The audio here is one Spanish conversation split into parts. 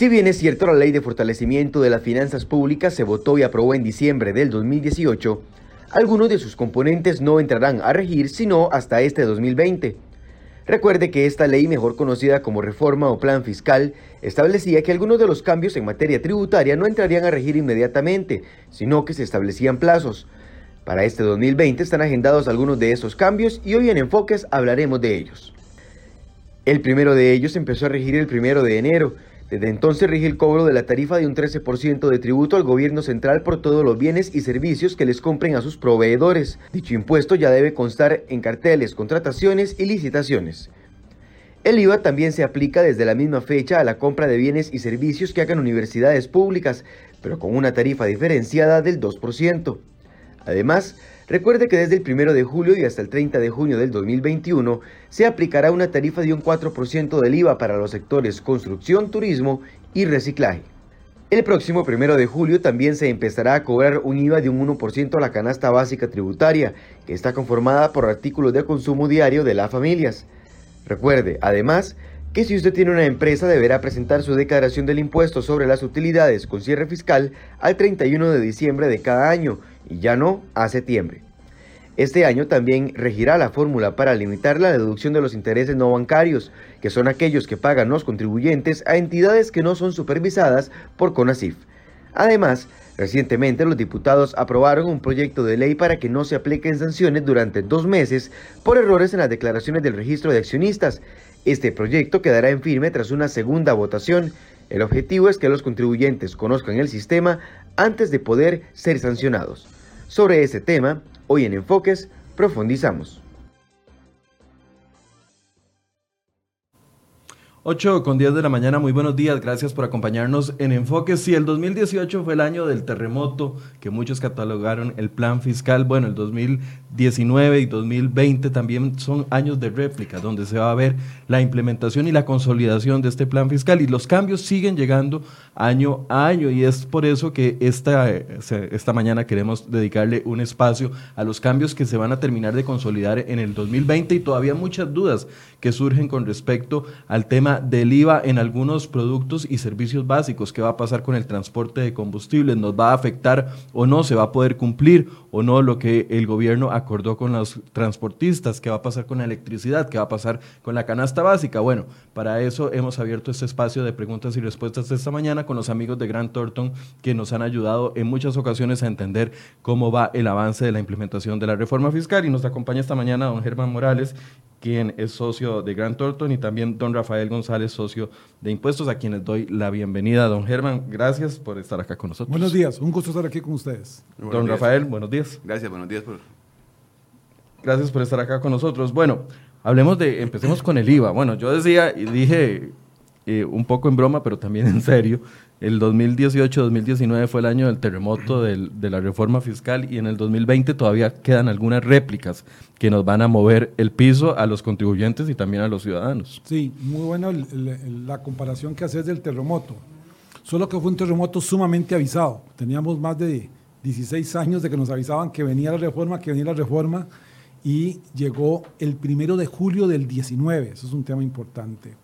Si bien es cierto la ley de fortalecimiento de las finanzas públicas se votó y aprobó en diciembre del 2018, algunos de sus componentes no entrarán a regir sino hasta este 2020. Recuerde que esta ley, mejor conocida como reforma o plan fiscal, establecía que algunos de los cambios en materia tributaria no entrarían a regir inmediatamente, sino que se establecían plazos. Para este 2020 están agendados algunos de esos cambios y hoy en Enfoques hablaremos de ellos. El primero de ellos empezó a regir el primero de enero. Desde entonces rige el cobro de la tarifa de un 13% de tributo al gobierno central por todos los bienes y servicios que les compren a sus proveedores. Dicho impuesto ya debe constar en carteles, contrataciones y licitaciones. El IVA también se aplica desde la misma fecha a la compra de bienes y servicios que hagan universidades públicas, pero con una tarifa diferenciada del 2%. Además, recuerde que desde el 1 de julio y hasta el 30 de junio del 2021 se aplicará una tarifa de un 4% del IVA para los sectores construcción, turismo y reciclaje. El próximo 1 de julio también se empezará a cobrar un IVA de un 1% a la canasta básica tributaria, que está conformada por artículos de consumo diario de las familias. Recuerde, además, que si usted tiene una empresa deberá presentar su declaración del impuesto sobre las utilidades con cierre fiscal al 31 de diciembre de cada año y ya no a septiembre. Este año también regirá la fórmula para limitar la deducción de los intereses no bancarios, que son aquellos que pagan los contribuyentes a entidades que no son supervisadas por CONACIF. Además, recientemente los diputados aprobaron un proyecto de ley para que no se apliquen sanciones durante dos meses por errores en las declaraciones del registro de accionistas. Este proyecto quedará en firme tras una segunda votación. El objetivo es que los contribuyentes conozcan el sistema antes de poder ser sancionados. Sobre ese tema, hoy en Enfoques profundizamos. 8 con 10 de la mañana, muy buenos días, gracias por acompañarnos en Enfoque. Si el 2018 fue el año del terremoto, que muchos catalogaron el plan fiscal, bueno, el 2019 y 2020 también son años de réplica, donde se va a ver la implementación y la consolidación de este plan fiscal y los cambios siguen llegando año a año y es por eso que esta, esta mañana queremos dedicarle un espacio a los cambios que se van a terminar de consolidar en el 2020 y todavía muchas dudas que surgen con respecto al tema del IVA en algunos productos y servicios básicos. ¿Qué va a pasar con el transporte de combustibles? ¿Nos va a afectar o no? ¿Se va a poder cumplir o no lo que el gobierno acordó con los transportistas? ¿Qué va a pasar con la electricidad? ¿Qué va a pasar con la canasta básica? Bueno, para eso hemos abierto este espacio de preguntas y respuestas esta mañana con los amigos de Grant Thornton que nos han ayudado en muchas ocasiones a entender cómo va el avance de la implementación de la reforma fiscal. Y nos acompaña esta mañana don Germán Morales, quien es socio de Grant Thornton, y también don Rafael González, socio de impuestos, a quienes doy la bienvenida. Don Germán, gracias por estar acá con nosotros. Buenos días, un gusto estar aquí con ustedes. don Rafael, buenos días. Gracias, buenos días. Por... Gracias por estar acá con nosotros. Bueno, hablemos de, empecemos con el IVA. Bueno, yo decía y dije eh, un poco en broma, pero también en serio, el 2018-2019 fue el año del terremoto de la reforma fiscal y en el 2020 todavía quedan algunas réplicas que nos van a mover el piso a los contribuyentes y también a los ciudadanos. Sí, muy buena la comparación que haces del terremoto. Solo que fue un terremoto sumamente avisado. Teníamos más de 16 años de que nos avisaban que venía la reforma, que venía la reforma y llegó el primero de julio del 19. Eso es un tema importante.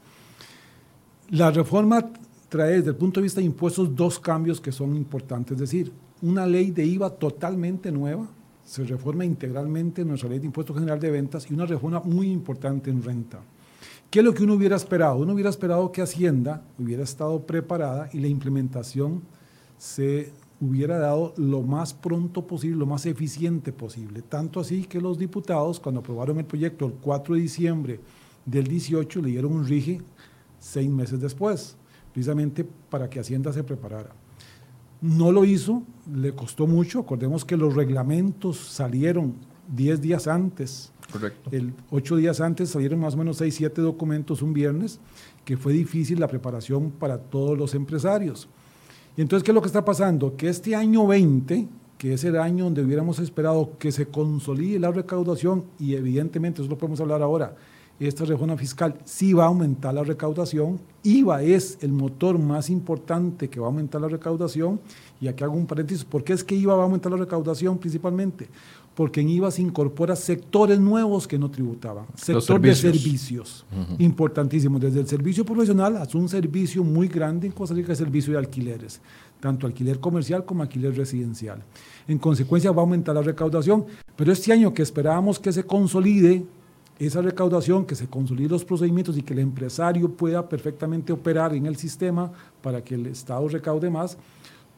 La reforma trae desde el punto de vista de impuestos dos cambios que son importantes, es decir, una ley de IVA totalmente nueva, se reforma integralmente nuestra ley de impuesto general de ventas y una reforma muy importante en renta. ¿Qué es lo que uno hubiera esperado? Uno hubiera esperado que Hacienda hubiera estado preparada y la implementación se hubiera dado lo más pronto posible, lo más eficiente posible. Tanto así que los diputados, cuando aprobaron el proyecto el 4 de diciembre del 18, le dieron un rige seis meses después precisamente para que Hacienda se preparara. No lo hizo, le costó mucho. Acordemos que los reglamentos salieron 10 días antes. Correcto. El 8 días antes salieron más o menos 6, 7 documentos un viernes, que fue difícil la preparación para todos los empresarios. Y entonces, ¿qué es lo que está pasando? Que este año 20, que es el año donde hubiéramos esperado que se consolide la recaudación, y evidentemente, eso lo podemos hablar ahora, esta reforma fiscal sí va a aumentar la recaudación. IVA es el motor más importante que va a aumentar la recaudación. Y aquí hago un paréntesis. ¿Por qué es que IVA va a aumentar la recaudación principalmente? Porque en IVA se incorpora sectores nuevos que no tributaban. Sector de servicios, importantísimo. Desde el servicio profesional hasta un servicio muy grande en Costa Rica, el servicio de alquileres. Tanto alquiler comercial como alquiler residencial. En consecuencia va a aumentar la recaudación. Pero este año que esperábamos que se consolide esa recaudación, que se consoliden los procedimientos y que el empresario pueda perfectamente operar en el sistema para que el Estado recaude más,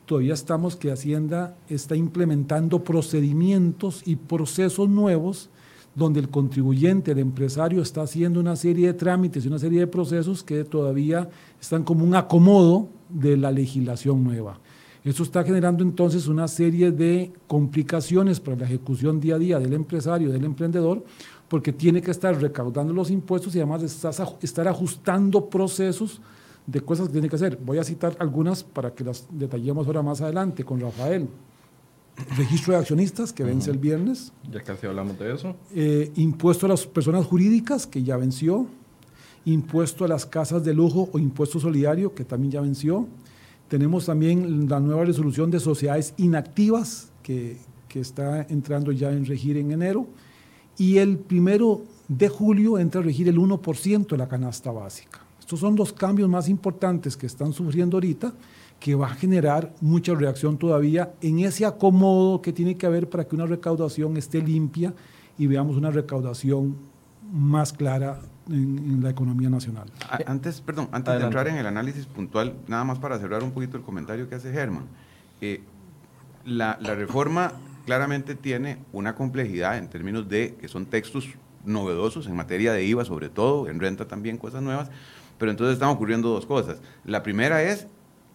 todavía estamos que Hacienda está implementando procedimientos y procesos nuevos donde el contribuyente, el empresario, está haciendo una serie de trámites y una serie de procesos que todavía están como un acomodo de la legislación nueva. Esto está generando entonces una serie de complicaciones para la ejecución día a día del empresario, del emprendedor, porque tiene que estar recaudando los impuestos y además estar ajustando procesos de cosas que tiene que hacer. Voy a citar algunas para que las detallemos ahora más adelante con Rafael. Registro de accionistas, que vence el viernes. Ya casi hablamos de eso. Eh, impuesto a las personas jurídicas, que ya venció. Impuesto a las casas de lujo o impuesto solidario, que también ya venció. Tenemos también la nueva resolución de sociedades inactivas, que, que está entrando ya en regir en enero y el primero de julio entra a regir el 1% de la canasta básica. Estos son los cambios más importantes que están sufriendo ahorita, que va a generar mucha reacción todavía en ese acomodo que tiene que haber para que una recaudación esté limpia y veamos una recaudación más clara en, la economía nacional. Antes, perdón, antes de entrar en el análisis puntual, nada más para cerrar un poquito el comentario que hace Germán. Eh, la, la reforma claramente tiene una complejidad en términos de que son textos novedosos en materia de IVA sobre todo, en renta también cosas nuevas, pero entonces están ocurriendo dos cosas. La primera es,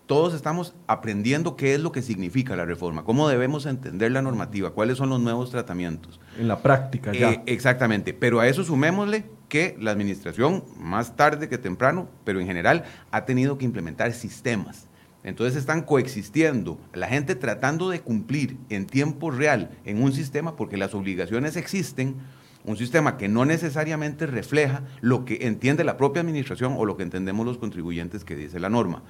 todos estamos aprendiendo qué es lo que significa la reforma, cómo debemos entender la normativa, cuáles son los nuevos tratamientos. En la práctica ya. Eh, exactamente, pero a eso sumémosle que la administración, más tarde que temprano, pero en general, ha tenido que implementar sistemas entonces están coexistiendo, la gente tratando de cumplir en tiempo real en un sistema porque las obligaciones existen, un sistema que no necesariamente refleja lo que entiende la propia administración o lo que entendemos los contribuyentes que dice la norma.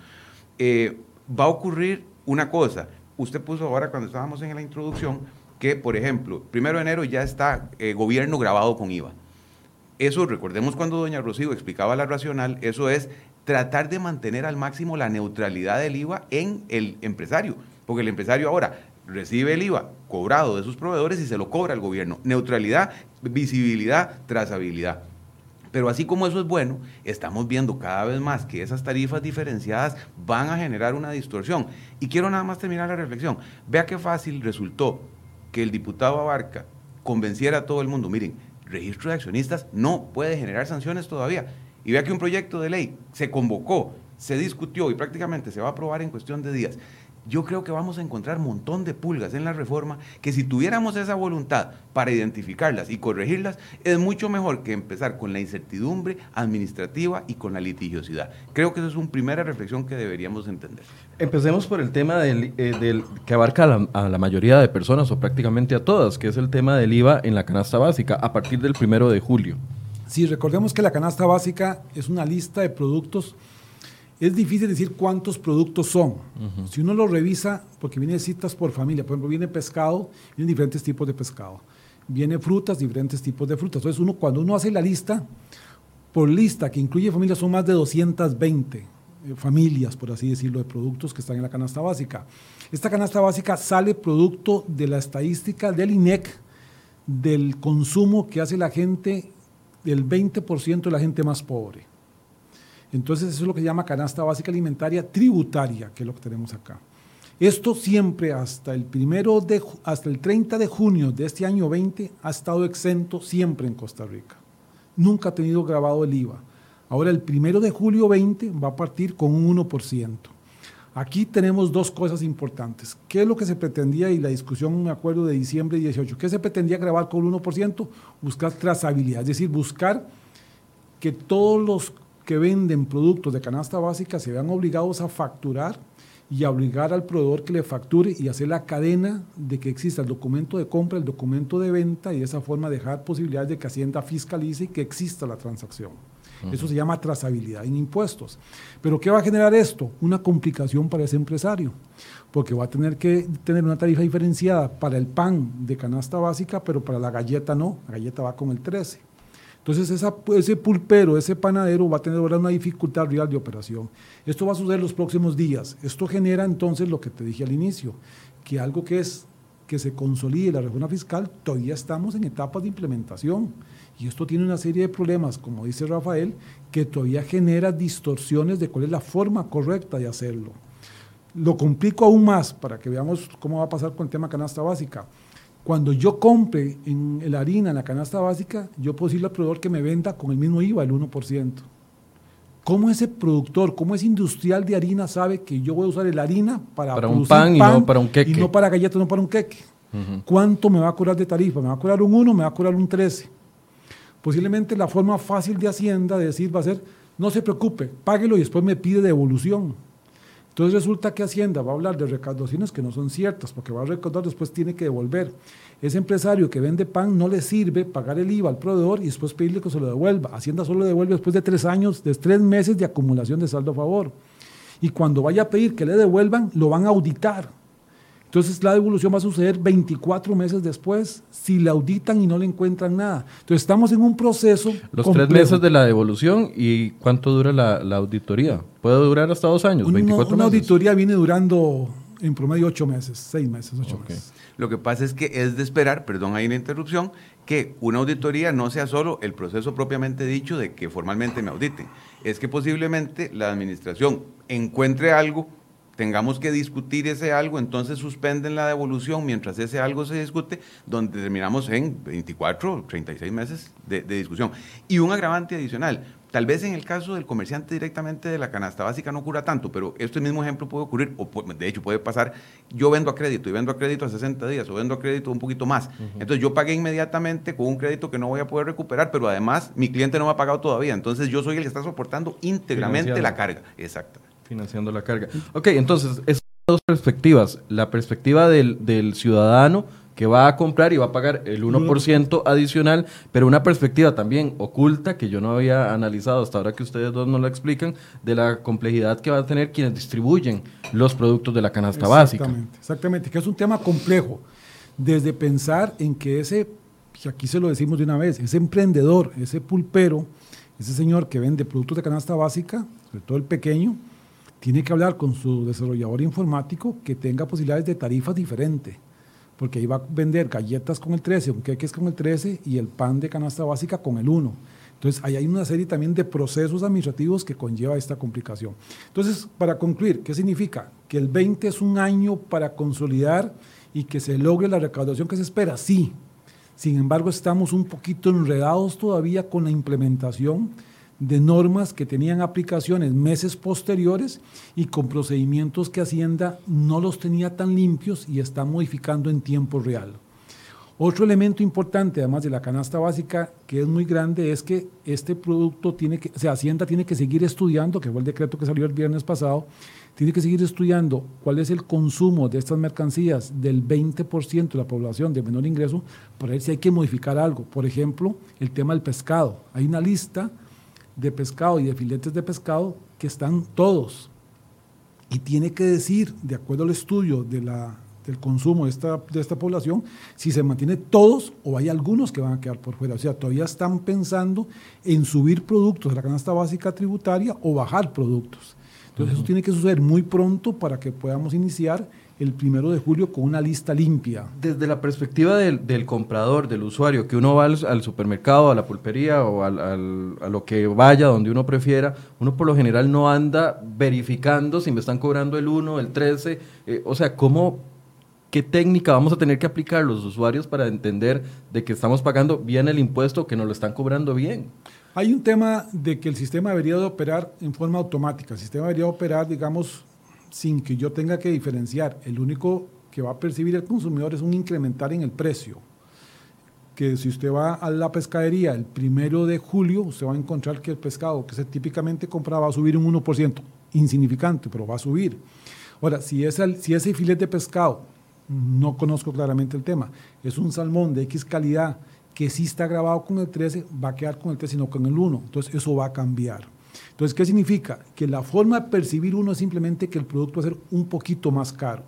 Eh, va a ocurrir una cosa, usted puso ahora cuando estábamos en la introducción que, por ejemplo, primero de enero ya está eh, gobierno grabado con IVA. Eso, recordemos cuando doña Rocío explicaba la racional, eso es tratar de mantener al máximo la neutralidad del IVA en el empresario, porque el empresario ahora recibe el IVA cobrado de sus proveedores y se lo cobra al gobierno. Neutralidad, visibilidad, trazabilidad. Pero así como eso es bueno, estamos viendo cada vez más que esas tarifas diferenciadas van a generar una distorsión. Y quiero nada más terminar la reflexión. Vea qué fácil resultó que el diputado Abarca convenciera a todo el mundo, miren, registro de accionistas no puede generar sanciones todavía y vea que un proyecto de ley se convocó, se discutió y prácticamente se va a aprobar en cuestión de días. Yo creo que vamos a encontrar un montón de pulgas en la reforma que si tuviéramos esa voluntad para identificarlas y corregirlas, es mucho mejor que empezar con la incertidumbre administrativa y con la litigiosidad. Creo que esa es una primera reflexión que deberíamos entender. Empecemos por el tema del, eh, que abarca a la, a la, mayoría de personas o prácticamente a todas, que es el tema del IVA en la canasta básica a partir del primero de julio. Sí, recordemos que la canasta básica es una lista de productos. Es difícil decir cuántos productos son. Si uno lo revisa, porque viene citas por familia, por ejemplo, viene pescado, vienen diferentes tipos de pescado. Viene frutas, diferentes tipos de frutas. Entonces, uno, cuando uno hace la lista, por lista que incluye familias, son más de 220 eh, familias, por así decirlo, de productos que están en la canasta básica. Esta canasta básica sale producto de la estadística del INEC del consumo que hace la gente del 20% de la gente más pobre. Entonces eso es lo que se llama canasta básica alimentaria tributaria, que es lo que tenemos acá. Esto siempre hasta el, primero de, hasta el 30 de junio de este año 20 ha estado exento siempre en Costa Rica. Nunca ha tenido grabado el IVA. Ahora el primero de julio 20 va a partir con un 1%. Aquí tenemos dos cosas importantes. ¿Qué es lo que se pretendía y la discusión, me acuerdo, de diciembre 18? ¿Qué se pretendía grabar con el 1%? Buscar trazabilidad, es decir, buscar que todos los que venden productos de canasta básica se vean obligados a facturar y obligar al proveedor que le facture y hacer la cadena de que exista el documento de compra, el documento de venta y de esa forma dejar posibilidades de que Hacienda fiscalice y que exista la transacción. Eso se llama trazabilidad en impuestos. Pero ¿qué va a generar esto? Una complicación para ese empresario, porque va a tener que tener una tarifa diferenciada para el pan de canasta básica, pero para la galleta no, la galleta va con el 13. Entonces ese pulpero, ese panadero va a tener ahora una dificultad real de operación. Esto va a suceder los próximos días. Esto genera entonces lo que te dije al inicio, que algo que es que se consolide la reforma fiscal, todavía estamos en etapas de implementación. Y esto tiene una serie de problemas, como dice Rafael, que todavía genera distorsiones de cuál es la forma correcta de hacerlo. Lo complico aún más para que veamos cómo va a pasar con el tema canasta básica. Cuando yo compre en la harina, en la canasta básica, yo puedo decirle al proveedor que me venda con el mismo IVA, el 1%. ¿Cómo ese productor, cómo ese industrial de harina sabe que yo voy a usar la harina para, para un pan, y no para un queque? Y no para galletas, no para un queque. ¿Cuánto me va a cobrar de tarifa? ¿Me va a cobrar un 1 me va a cobrar un 13? Posiblemente la forma fácil de Hacienda de decir va a ser, no se preocupe, páguelo y después me pide devolución. Entonces resulta que Hacienda va a hablar de recaudaciones que no son ciertas, porque va a recaudar, después tiene que devolver. Ese empresario que vende pan no le sirve pagar el IVA al proveedor y después pedirle que se lo devuelva. Hacienda solo devuelve después de tres años, de tres meses de acumulación de saldo a favor. Y cuando vaya a pedir que le devuelvan, lo van a auditar entonces la devolución va a suceder 24 meses después si la auditan y no le encuentran nada. Entonces estamos en un proceso. Los tres meses de la devolución y cuánto dura la, auditoría. ¿Puede durar hasta dos años? 24 una auditoría viene durando en promedio ocho meses, seis meses, ocho meses. Lo que pasa es que es de esperar, perdón, hay una interrupción, que una auditoría no sea solo el proceso propiamente dicho de que formalmente me auditen. Es que posiblemente la administración encuentre algo tengamos que discutir ese algo, entonces suspenden la devolución mientras ese algo se discute, donde terminamos en 24 o 36 meses de, discusión. Y un agravante adicional, tal vez en el caso del comerciante directamente de la canasta básica no ocurra tanto, pero este mismo ejemplo puede ocurrir, o de hecho puede pasar, yo vendo a crédito y vendo a crédito a 60 días o vendo a crédito un poquito más. Entonces yo pagué inmediatamente con un crédito que no voy a poder recuperar, pero además mi cliente no me ha pagado todavía, entonces yo soy el que está soportando íntegramente la carga. Exactamente financiando la carga. Ok, entonces, esas dos perspectivas. La perspectiva del, ciudadano que va a comprar y va a pagar el 1% adicional, pero una perspectiva también oculta que yo no había analizado hasta ahora que ustedes dos nos la explican, de la complejidad que van a tener quienes distribuyen los productos de la canasta básica. Exactamente, exactamente, que es un tema complejo, desde pensar en que ese, y aquí se lo decimos de una vez, ese emprendedor, ese pulpero, ese señor que vende productos de canasta básica, sobre todo el pequeño, tiene que hablar con su desarrollador informático que tenga posibilidades de tarifas diferentes, porque ahí va a vender galletas con el 13, un queques con el 13 y el pan de canasta básica con el 1. Entonces, ahí hay una serie también de procesos administrativos que conlleva esta complicación. Entonces, para concluir, ¿qué significa? Que el 20 es un año para consolidar y que se logre la recaudación que se espera, sí. Sin embargo, estamos un poquito enredados todavía con la implementación de normas que tenían aplicaciones meses posteriores y con procedimientos que Hacienda no los tenía tan limpios y está modificando en tiempo real. Otro elemento importante, además de la canasta básica, que es muy grande, es que este producto tiene que, o sea, Hacienda tiene que seguir estudiando, que fue el decreto que salió el viernes pasado, tiene que seguir estudiando cuál es el consumo de estas mercancías del 20% de la población de menor ingreso, para ver si hay que modificar algo. Por ejemplo, el tema del pescado. Hay una lista de pescado y de filetes de pescado que están todos. Y tiene que decir, de acuerdo al estudio de la, del consumo de esta, de esta población, si se mantiene todos o hay algunos que van a quedar por fuera. O sea, todavía están pensando en subir productos de la canasta básica tributaria o bajar productos. Entonces, eso tiene que suceder muy pronto para que podamos iniciar el primero de julio con una lista limpia. Desde la perspectiva del, comprador, del usuario, que uno va al, supermercado, a la pulpería o al, a lo que vaya, donde uno prefiera, uno por lo general no anda verificando si me están cobrando el 1, el 13, eh, o sea, ¿cómo, qué técnica vamos a tener que aplicar los usuarios para entender de que estamos pagando bien el impuesto, que nos lo están cobrando bien? Hay un tema de que el sistema debería de operar en forma automática, el sistema debería operar, digamos, sin que yo tenga que diferenciar. El único que va a percibir el consumidor es un incrementar en el precio. Que si usted va a la pescadería el primero de julio, usted va a encontrar que el pescado que se típicamente compra va a subir un 1%, insignificante, pero va a subir. Ahora, si, es si ese filete de pescado, no conozco claramente el tema, es un salmón de X calidad que sí está grabado con el 13, va a quedar con el 13 y no con el 1. Entonces, eso va a cambiar. Entonces, ¿qué significa? Que la forma de percibir uno es simplemente que el producto va a ser un poquito más caro.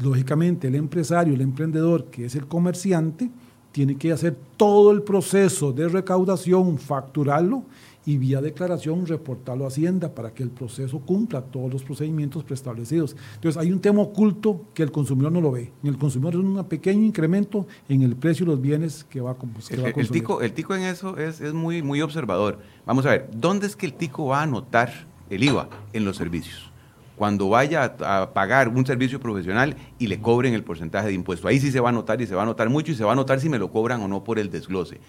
Lógicamente, el empresario, el emprendedor, que es el comerciante, tiene que hacer todo el proceso de recaudación, facturarlo y vía declaración reportarlo a Hacienda para que el proceso cumpla todos los procedimientos preestablecidos. Entonces hay un tema oculto que el consumidor no lo ve. El consumidor es un pequeño incremento en el precio de los bienes que va a, que el, va a el, tico, el tico en eso es, es muy, muy observador. Vamos a ver, ¿dónde es que el tico va a anotar el IVA? En los servicios cuando vaya a, a, pagar un servicio profesional y le cobren el porcentaje de impuesto. Ahí sí se va a notar y se va a notar mucho y se va a notar si me lo cobran o no por el desglose.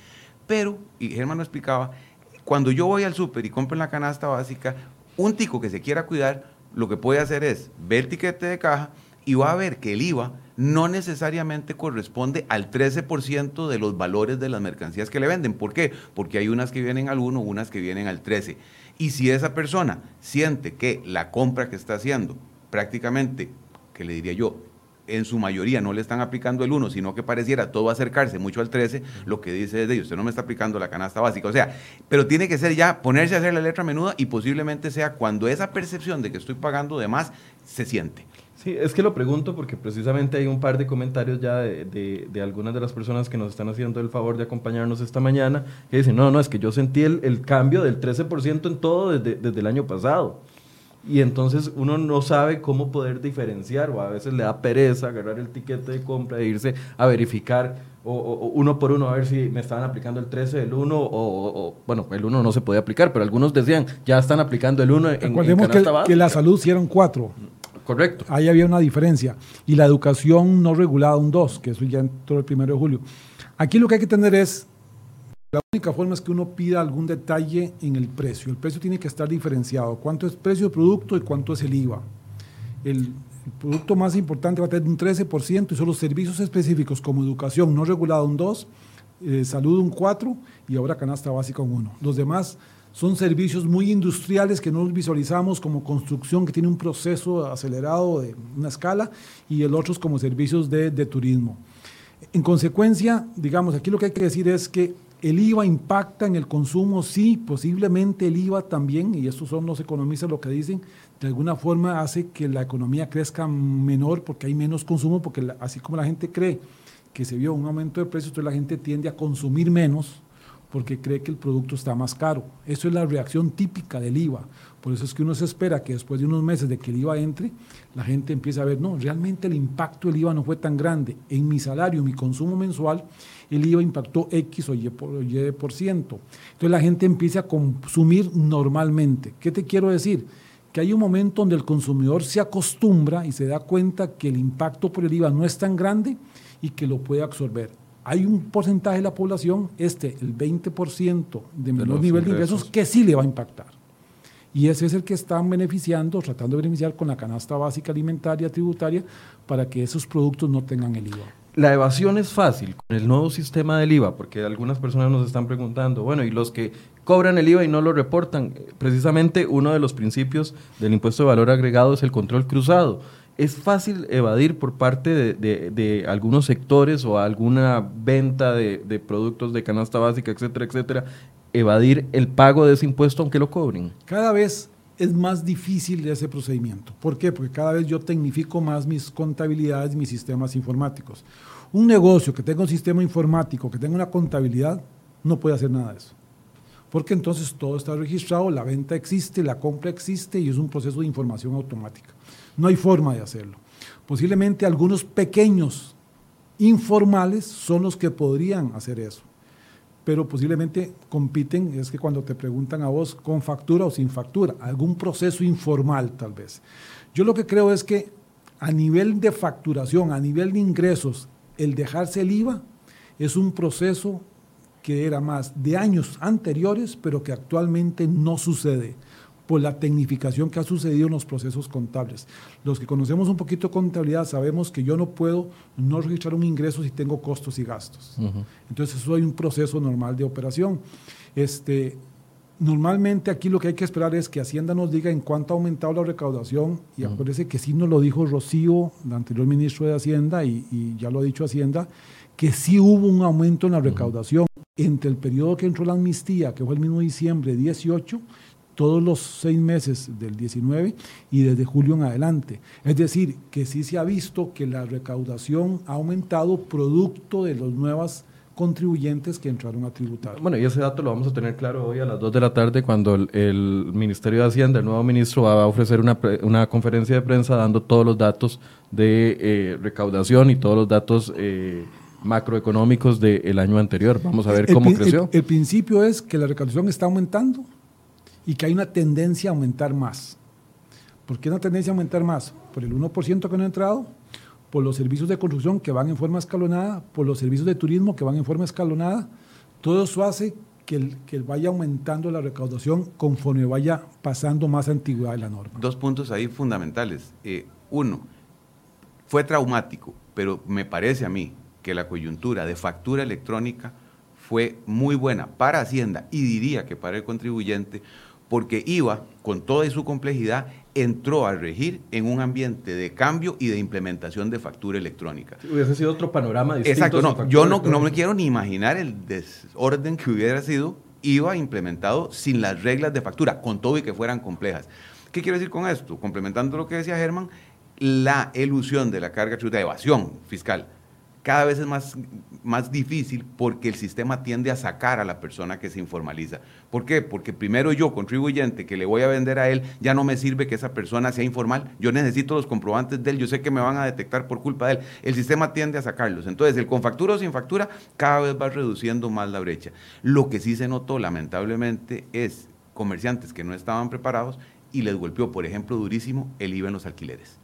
Pero, y Germán lo explicaba, cuando yo voy al súper y compro en la canasta básica, un tico que se quiera cuidar, lo que puede hacer es ver el tiquete de caja y va a ver que el IVA no necesariamente corresponde al 13% de los valores de las mercancías que le venden. ¿Por qué? Porque hay unas que vienen al 1, unas que vienen al 13. Y si esa persona siente que la compra que está haciendo prácticamente, que le diría yo, en su mayoría no le están aplicando el 1, sino que pareciera todo acercarse mucho al 13, lo que dice es de usted no me está aplicando la canasta básica. O sea, pero tiene que ser ya ponerse a hacer la letra menuda y posiblemente sea cuando esa percepción de que estoy pagando de más se siente. Sí, es que lo pregunto porque precisamente hay un par de comentarios ya de, de, de, algunas de las personas que nos están haciendo el favor de acompañarnos esta mañana, que dicen, no, no, es que yo sentí el, el cambio del 13% en todo desde, desde, el año pasado. Y entonces uno no sabe cómo poder diferenciar, o a veces le da pereza agarrar el tiquete de compra e irse a verificar o, o, uno por uno a ver si me estaban aplicando el 13 del 1 o, o, bueno, el 1 no se podía aplicar, pero algunos decían, ya están aplicando el 1 en, Recordemos en que, que la salud hicieron 4. Correcto. Ahí había una diferencia. Y la educación no regulada un 2, que eso ya entró el primero de julio. Aquí lo que hay que tener es, la única forma es que uno pida algún detalle en el precio. El precio tiene que estar diferenciado. ¿Cuánto es precio de producto y cuánto es el IVA? El, producto más importante va a tener un 13% y son los servicios específicos como educación no regulada un 2, eh, salud un 4 y ahora canasta básica un 1. Los demás son servicios muy industriales que no visualizamos como construcción que tiene un proceso acelerado de una escala y el otro como servicios de, de, turismo. En consecuencia, digamos, aquí lo que hay que decir es que el IVA impacta en el consumo, sí, posiblemente el IVA también, y estos son los economistas lo que dicen, de alguna forma hace que la economía crezca menor porque hay menos consumo, porque así como la gente cree que se vio un aumento de precios, entonces la gente tiende a consumir menos, porque cree que el producto está más caro. Eso es la reacción típica del IVA. Por eso es que uno se espera que después de unos meses de que el IVA entre, la gente empiece a ver, no, realmente el impacto del IVA no fue tan grande. En mi salario, mi consumo mensual, el IVA impactó X o Y por, y por ciento. Entonces la gente empieza a consumir normalmente. ¿Qué te quiero decir? Que hay un momento donde el consumidor se acostumbra y se da cuenta que el impacto por el IVA no es tan grande y que lo puede absorber hay un porcentaje de la población, este, el 20% de menor de nivel ingresos. de ingresos, que sí le va a impactar. Y ese es el que están beneficiando, tratando de beneficiar con la canasta básica alimentaria tributaria para que esos productos no tengan el IVA. La evasión es fácil con el nuevo sistema del IVA, porque algunas personas nos están preguntando, bueno, y los que cobran el IVA y no lo reportan, precisamente uno de los principios del impuesto de valor agregado es el control cruzado es fácil evadir por parte de algunos sectores o alguna venta de, de, productos de canasta básica, etcétera, etcétera, evadir el pago de ese impuesto aunque lo cobren. Cada vez es más difícil ese procedimiento. ¿Por qué? Porque cada vez yo tecnifico más mis contabilidades, mis sistemas informáticos. Un negocio que tenga un sistema informático, que tenga una contabilidad, no puede hacer nada de eso. Porque entonces todo está registrado, la venta existe, la compra existe y es un proceso de información automática. No hay forma de hacerlo. Posiblemente algunos pequeños informales son los que podrían hacer eso, pero posiblemente compiten, es que cuando te preguntan a vos con factura o sin factura, algún proceso informal tal vez. Yo lo que creo es que a nivel de facturación, a nivel de ingresos, el dejarse el IVA es un proceso que era más de años anteriores, pero que actualmente no sucede por la tecnificación que ha sucedido en los procesos contables. Los que conocemos un poquito de contabilidad sabemos que yo no puedo no registrar un ingreso si tengo costos y gastos. Uh -huh. Entonces eso hay un proceso normal de operación. Este, Normalmente aquí lo que hay que esperar es que Hacienda nos diga en cuánto ha aumentado la recaudación y acuérdese que sí nos lo dijo Rocío, el anterior ministro de Hacienda, y, ya lo ha dicho Hacienda, que sí hubo un aumento en la recaudación entre el periodo que entró la amnistía, que fue el mismo diciembre 18, todos los seis meses del 19 y desde julio en adelante. Es decir, que sí se ha visto que la recaudación ha aumentado producto de las nuevas contribuyentes que entraron a tributar. Bueno, y ese dato lo vamos a tener claro hoy a las 2 de la tarde cuando el, Ministerio de Hacienda, el nuevo ministro, va a ofrecer una, una conferencia de prensa dando todos los datos de eh, recaudación y todos los datos eh, macroeconómicos del año anterior. Vamos a ver cómo creció. El, principio es que la recaudación está aumentando y que hay una tendencia a aumentar más. ¿Por qué una tendencia a aumentar más? Por el 1% que no ha entrado, por los servicios de construcción que van en forma escalonada, por los servicios de turismo que van en forma escalonada. Todo eso hace que, que vaya aumentando la recaudación conforme vaya pasando más antigüedad de la norma. Dos puntos ahí fundamentales. Eh, uno, fue traumático, pero me parece a mí que la coyuntura de factura electrónica fue muy buena para Hacienda y diría que para el contribuyente, porque IVA, con toda su complejidad, entró a regir en un ambiente de cambio y de implementación de factura electrónica. hubiese sido otro panorama distinto. Exacto, no, yo no, no, me quiero ni imaginar el desorden que hubiera sido IVA implementado sin las reglas de factura, con todo y que fueran complejas. ¿Qué quiero decir con esto? Complementando lo que decía Germán, la elusión de la carga tributaria, evasión fiscal, cada vez es más, más difícil porque el sistema tiende a sacar a la persona que se informaliza. ¿Por qué? Porque primero yo, contribuyente, que le voy a vender a él, ya no me sirve que esa persona sea informal. Yo necesito los comprobantes de él, yo sé que me van a detectar por culpa de él. El sistema tiende a sacarlos. Entonces, el con factura o sin factura cada vez va reduciendo más la brecha. Lo que sí se notó, lamentablemente, es comerciantes que no estaban preparados y les golpeó, por ejemplo, durísimo el IVA en los alquileres.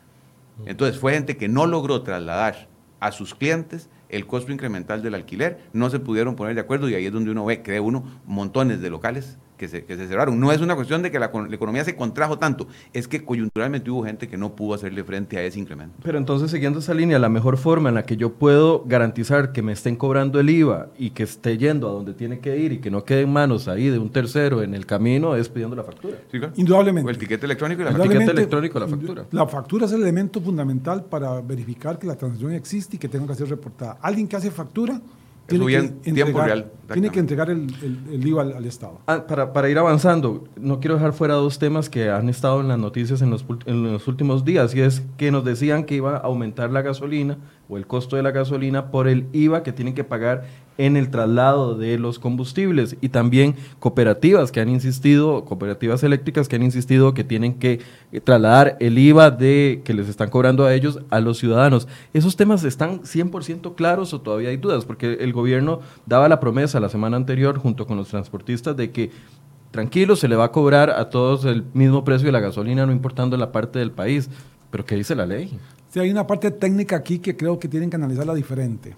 Entonces, fue gente que no logró trasladar a sus clientes el costo incremental del alquiler, no se pudieron poner de acuerdo y ahí es donde uno ve, cree uno, montones de locales que se, que se cerraron. No es una cuestión de que la, economía se contrajo tanto, es que coyunturalmente hubo gente que no pudo hacerle frente a ese incremento. Pero entonces, siguiendo esa línea, la mejor forma en la que yo puedo garantizar que me estén cobrando el IVA y que esté yendo a donde tiene que ir y que no quede en manos ahí de un tercero en el camino es pidiendo la factura. Indudablemente. O el tiquete electrónico y la factura. El tiquete electrónico la factura. La factura es el elemento fundamental para verificar que la transacción existe y que tenga que ser reportada. Alguien que hace factura tiene que entregar, real. Tiene que entregar el, IVA al, Estado. Ah, para, para, ir avanzando, no quiero dejar fuera dos temas que han estado en las noticias en los, en los últimos días, y es que nos decían que iba a aumentar la gasolina o el costo de la gasolina por el IVA que tienen que pagar en el traslado de los combustibles y también cooperativas que han insistido, cooperativas eléctricas que han insistido que tienen que eh, trasladar el IVA de que les están cobrando a ellos a los ciudadanos. ¿Esos temas están 100% claros o todavía hay dudas? Porque el gobierno daba la promesa la semana anterior junto con los transportistas de que tranquilo se le va a cobrar a todos el mismo precio de la gasolina no importando la parte del país. ¿Pero qué dice la ley? Sí, hay una parte técnica aquí que creo que tienen que analizarla diferente.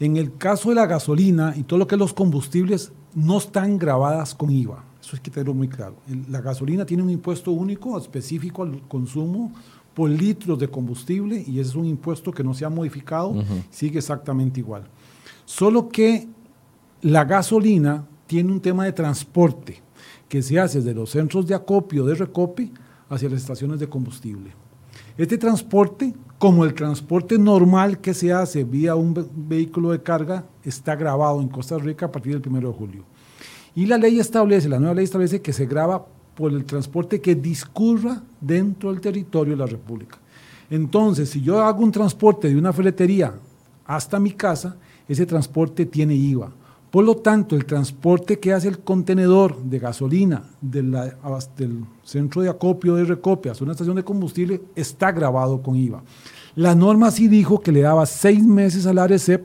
En el caso de la gasolina y todo lo que es los combustibles, no están grabadas con IVA. Eso es que tenerlo muy claro. La gasolina tiene un impuesto único, específico al consumo por litros de combustible y ese es un impuesto que no se ha modificado, sigue exactamente igual. Solo que la gasolina tiene un tema de transporte que se hace desde los centros de acopio, de recope, hacia las estaciones de combustible. Este transporte, como el transporte normal que se hace vía un vehículo de carga, está grabado en Costa Rica a partir del 1 de julio. Y la ley establece, la nueva ley establece que se graba por el transporte que discurra dentro del territorio de la República. Entonces, si yo hago un transporte de una ferretería hasta mi casa, ese transporte tiene IVA. Por lo tanto, el transporte que hace el contenedor de gasolina del centro de acopio de recopio a una estación de combustible está grabado con IVA. La norma sí dijo que le daba seis meses al ARECEP,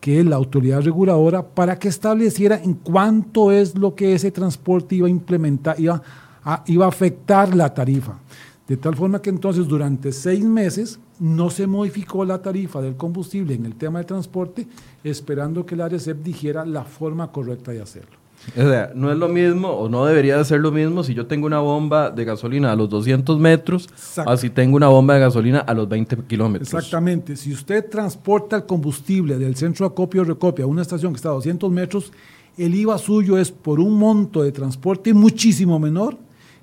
que es la autoridad reguladora, para que estableciera en cuánto es lo que ese transporte iba a implementar, iba a afectar la tarifa. De tal forma que entonces durante seis meses no se modificó la tarifa del combustible en el tema de transporte, esperando que la ARECEP dijera la forma correcta de hacerlo. O sea, no es lo mismo o no debería de ser lo mismo si yo tengo una bomba de gasolina a los 200 metros o si tengo una bomba de gasolina a los 20 kilómetros. Exactamente. Si usted transporta el combustible del centro acopio o recopio a una estación que está a 200 metros, el IVA suyo es por un monto de transporte muchísimo menor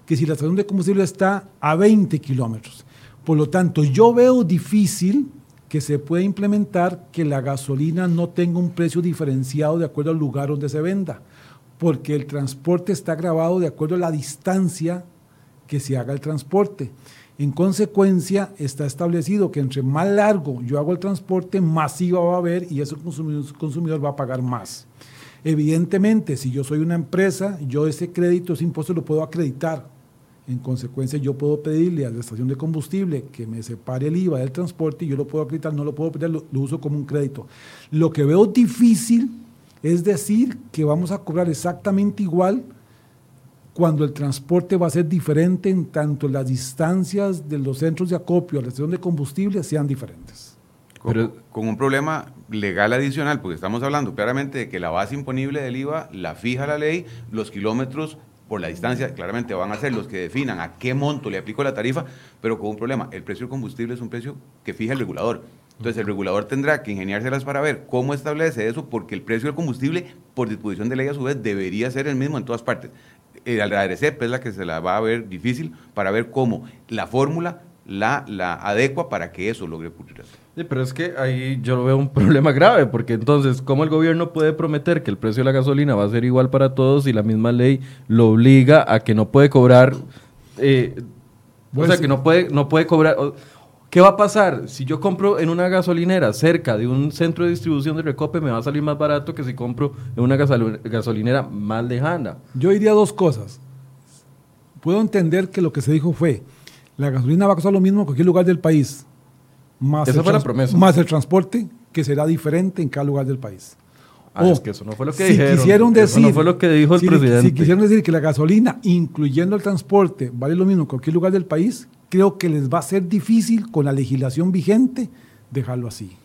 que si la estación de combustible está a 20 kilómetros. Por lo tanto, yo veo difícil que se pueda implementar que la gasolina no tenga un precio diferenciado de acuerdo al lugar donde se venda, porque el transporte está grabado de acuerdo a la distancia que se haga el transporte. En consecuencia, está establecido que entre más largo yo hago el transporte, más IVA va a haber y ese consumidor, consumidor va a pagar más. Evidentemente, si yo soy una empresa, yo ese crédito, ese impuesto lo puedo acreditar en consecuencia, yo puedo pedirle a la estación de combustible que me separe el IVA del transporte y yo lo puedo acreditar, no lo puedo pedir, lo, uso como un crédito. Lo que veo difícil es decir que vamos a cobrar exactamente igual cuando el transporte va a ser diferente en tanto las distancias de los centros de acopio a la estación de combustible sean diferentes. Con, con, un problema legal adicional, porque estamos hablando claramente de que la base imponible del IVA la fija la ley, los kilómetros por la distancia, claramente van a ser los que definan a qué monto le aplico la tarifa, pero con un problema. El precio del combustible es un precio que fija el regulador. Entonces el regulador tendrá que ingeniárselas para ver cómo establece eso, porque el precio del combustible, por disposición de ley a su vez, debería ser el mismo en todas partes. La ARECEP es la que se la va a ver difícil para ver cómo la fórmula la, la adecua para que eso logre ocurrir. Sí, pero es que ahí yo lo veo un problema grave, porque entonces, ¿cómo el gobierno puede prometer que el precio de la gasolina va a ser igual para todos si la misma ley lo obliga a que no puede cobrar, eh, o pues sea, que no puede, no puede cobrar... ¿Qué va a pasar? Si yo compro en una gasolinera cerca de un centro de distribución de Recope, me va a salir más barato que si compro en una gasolinera más lejana. Yo diría dos cosas. Puedo entender que lo que se dijo fue, la gasolina va a costar lo mismo en cualquier lugar del país. Más Esa fue la promesa. Más el transporte, que será diferente en cada lugar del país. Ah, es que eso no fue lo que si dijeron. Quisieron decir, eso no fue lo que dijo el presidente. Si quisieron decir que la gasolina, incluyendo el transporte, vale lo mismo en cualquier lugar del país, creo que les va a ser difícil con la legislación vigente dejarlo así.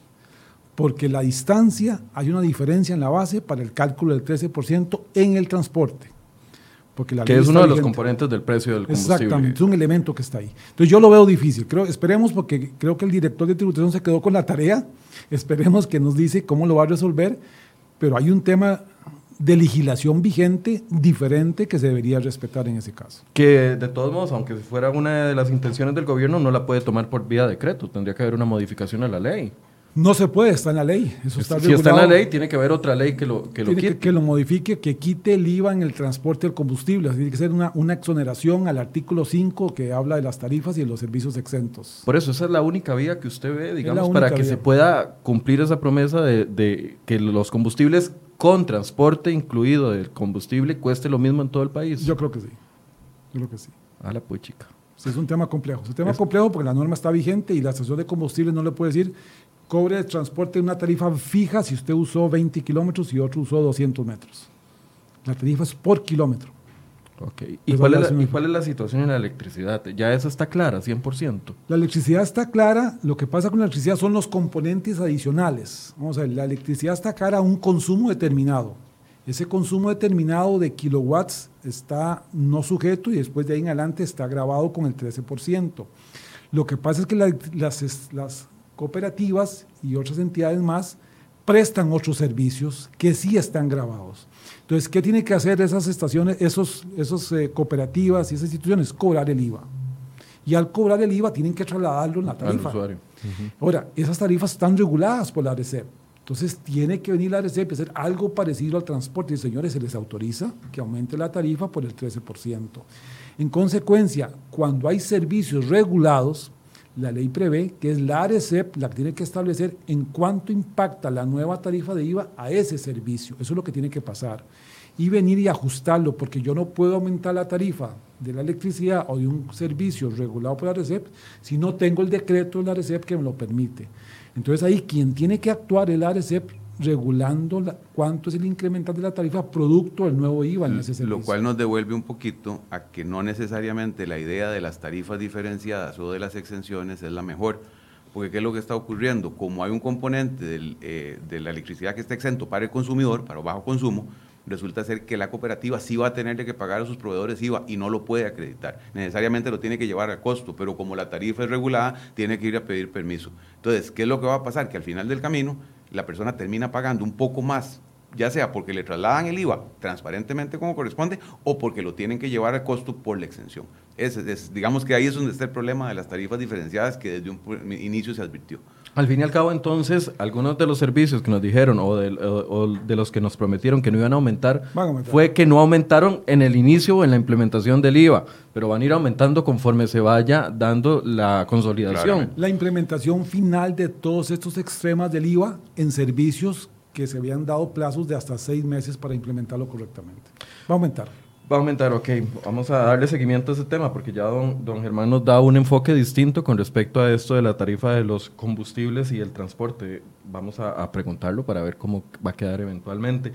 Porque la distancia, hay una diferencia en la base para el cálculo del 13% en el transporte que es uno de los componentes del precio del combustible. Exactamente, es un elemento que está ahí. Entonces yo lo veo difícil. Creo, esperemos porque creo que el director de tributación se quedó con la tarea. Esperemos que nos dice cómo lo va a resolver. Pero hay un tema de legislación vigente diferente que se debería respetar en ese caso. Que de todos modos, aunque fuera una de las intenciones del gobierno, no la puede tomar por vía decreto. Tendría que haber una modificación a la ley. No se puede, está en la ley. Eso está si está en la ley, tiene que haber otra ley que lo, que lo quite. Que, lo modifique, que quite el IVA en el transporte del combustible. Tiene que ser una, una exoneración al artículo 5 que habla de las tarifas y de los servicios exentos. Por eso, esa es la única vía que usted ve, digamos, para que se pueda cumplir esa promesa de, de, que los combustibles con transporte incluido del combustible cueste lo mismo en todo el país. Yo creo que sí. Yo creo que sí. A la pues chica. es un tema complejo. Es un tema complejo porque la norma está vigente y la estación de combustible no le puede decir cobre de transporte una tarifa fija si usted usó 20 kilómetros y otro usó 200 metros. La tarifa es por kilómetro. Okay. ¿Y, cuál es la, ¿Y cuál es la situación en la electricidad? ¿Ya eso está clara, 100%? La electricidad está clara. Lo que pasa con la electricidad son los componentes adicionales. Vamos a ver, la electricidad está cara a un consumo determinado. Ese consumo determinado de kilowatts está no sujeto y después de ahí en adelante está grabado con el 13%. Lo que pasa es que las, las cooperativas y otras entidades más prestan otros servicios que sí están grabados. Entonces, ¿qué tienen que hacer esas estaciones, esos, esos eh, cooperativas y esas instituciones? Cobrar el IVA. Y al cobrar el IVA tienen que trasladarlo en la tarifa. Ahora, esas tarifas están reguladas por la RECEP. Entonces, tiene que venir la RECEP y hacer algo parecido al transporte. Y, señores, se les autoriza que aumente la tarifa por el 13%. En consecuencia, cuando hay servicios regulados, la ley prevé que es la ARECEP la que tiene que establecer en cuánto impacta la nueva tarifa de IVA a ese servicio. Eso es lo que tiene que pasar. Y venir y ajustarlo, porque yo no puedo aumentar la tarifa de la electricidad o de un servicio regulado por la ARECEP si no tengo el decreto de la ARECEP que me lo permite. Entonces ahí quien tiene que actuar es la ARECEP regulando cuánto es el incremental de la tarifa producto del nuevo IVA en ese servicio. Lo cual nos devuelve un poquito a que no necesariamente la idea de las tarifas diferenciadas o de las exenciones es la mejor. Porque ¿qué es lo que está ocurriendo? Como hay un componente eh, de la electricidad que está exento para el consumidor, para bajo consumo, resulta ser que la cooperativa sí va a tener que pagar a sus proveedores IVA y no lo puede acreditar. Necesariamente lo tiene que llevar a costo, pero como la tarifa es regulada, tiene que ir a pedir permiso. Entonces, ¿qué es lo que va a pasar? Que al final del camino la persona termina pagando un poco más ya sea porque le trasladan el IVA transparentemente como corresponde o porque lo tienen que llevar a costo por la exención. Es, digamos que ahí es donde está el problema de las tarifas diferenciadas que desde un inicio se advirtió. Al fin y al cabo, entonces, algunos de los servicios que nos dijeron o de, los que nos prometieron que no iban a aumentar, fue que no aumentaron en el inicio o en la implementación del IVA, pero van a ir aumentando conforme se vaya dando la consolidación. La implementación final de todos estos extremas del IVA en servicios que se habían dado plazos de hasta seis meses para implementarlo correctamente. Va a aumentar. Va a aumentar, ok. Vamos a darle seguimiento a ese tema porque ya don, don Germán nos da un enfoque distinto con respecto a esto de la tarifa de los combustibles y el transporte. Vamos a, preguntarlo para ver cómo va a quedar eventualmente.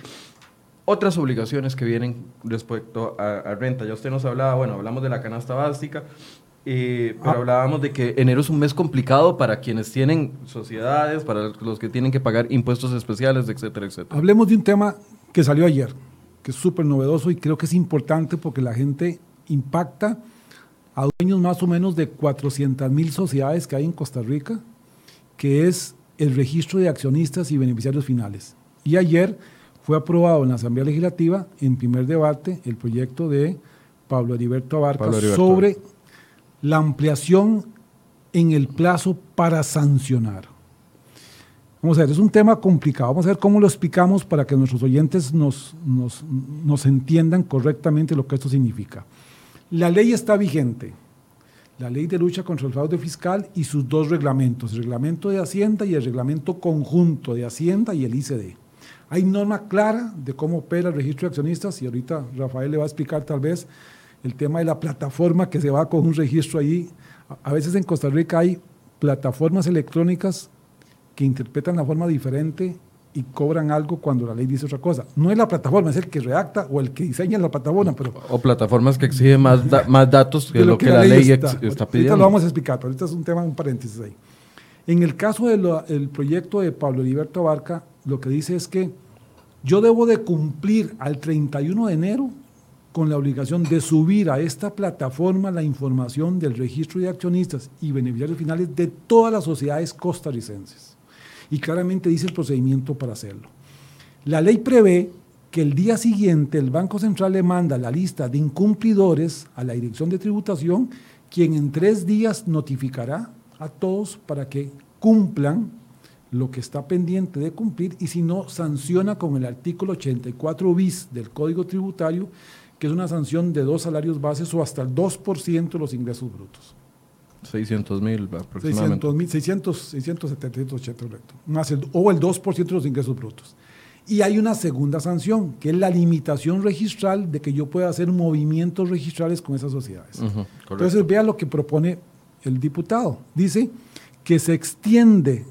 Otras obligaciones que vienen respecto a, renta. Ya usted nos hablaba, bueno, hablamos de la canasta básica, eh, pero ah. hablábamos de que enero es un mes complicado para quienes tienen sociedades, para los que tienen que pagar impuestos especiales, etcétera, etcétera. Hablemos de un tema que salió ayer que es súper novedoso y creo que es importante porque la gente impacta a dueños más o menos de 400 mil sociedades que hay en Costa Rica, que es el registro de accionistas y beneficiarios finales. Y ayer fue aprobado en la Asamblea Legislativa, en primer debate, el proyecto de Pablo Heriberto Abarca sobre la ampliación en el plazo para sancionar. Vamos a ver, es un tema complicado. Vamos a ver cómo lo explicamos para que nuestros oyentes nos, nos, entiendan correctamente lo que esto significa. La ley está vigente. La ley de lucha contra el fraude fiscal y sus dos reglamentos, el reglamento de Hacienda y el reglamento conjunto de Hacienda y el ICD. Hay norma clara de cómo opera el registro de accionistas y ahorita Rafael le va a explicar tal vez el tema de la plataforma que se va con un registro ahí. A veces en Costa Rica hay plataformas electrónicas que interpretan la forma diferente y cobran algo cuando la ley dice otra cosa. No es la plataforma, es el que redacta o el que diseña la plataforma. Pero, o plataformas que exigen más, más datos que lo, que, la, ley, está, pidiendo. Ahorita lo vamos a explicar, pero ahorita es un tema, un paréntesis ahí. En el caso del proyecto de Pablo Heriberto Abarca, lo que dice es que yo debo de cumplir al 31 de enero con la obligación de subir a esta plataforma la información del registro de accionistas y beneficiarios finales de todas las sociedades costarricenses y claramente dice el procedimiento para hacerlo. La ley prevé que el día siguiente el Banco Central le manda la lista de incumplidores a la Dirección de Tributación, quien en tres días notificará a todos para que cumplan lo que está pendiente de cumplir y si no, sanciona con el artículo 84 bis del Código Tributario, que es una sanción de dos salarios bases o hasta el 2% de los ingresos brutos. 600 mil aproximadamente. 600 mil, 600, 680, más el, o el 2% de los ingresos brutos. Y hay una segunda sanción, que es la limitación registral de que yo pueda hacer movimientos registrales con esas sociedades. Entonces, vea lo que propone el diputado. Dice que se extiende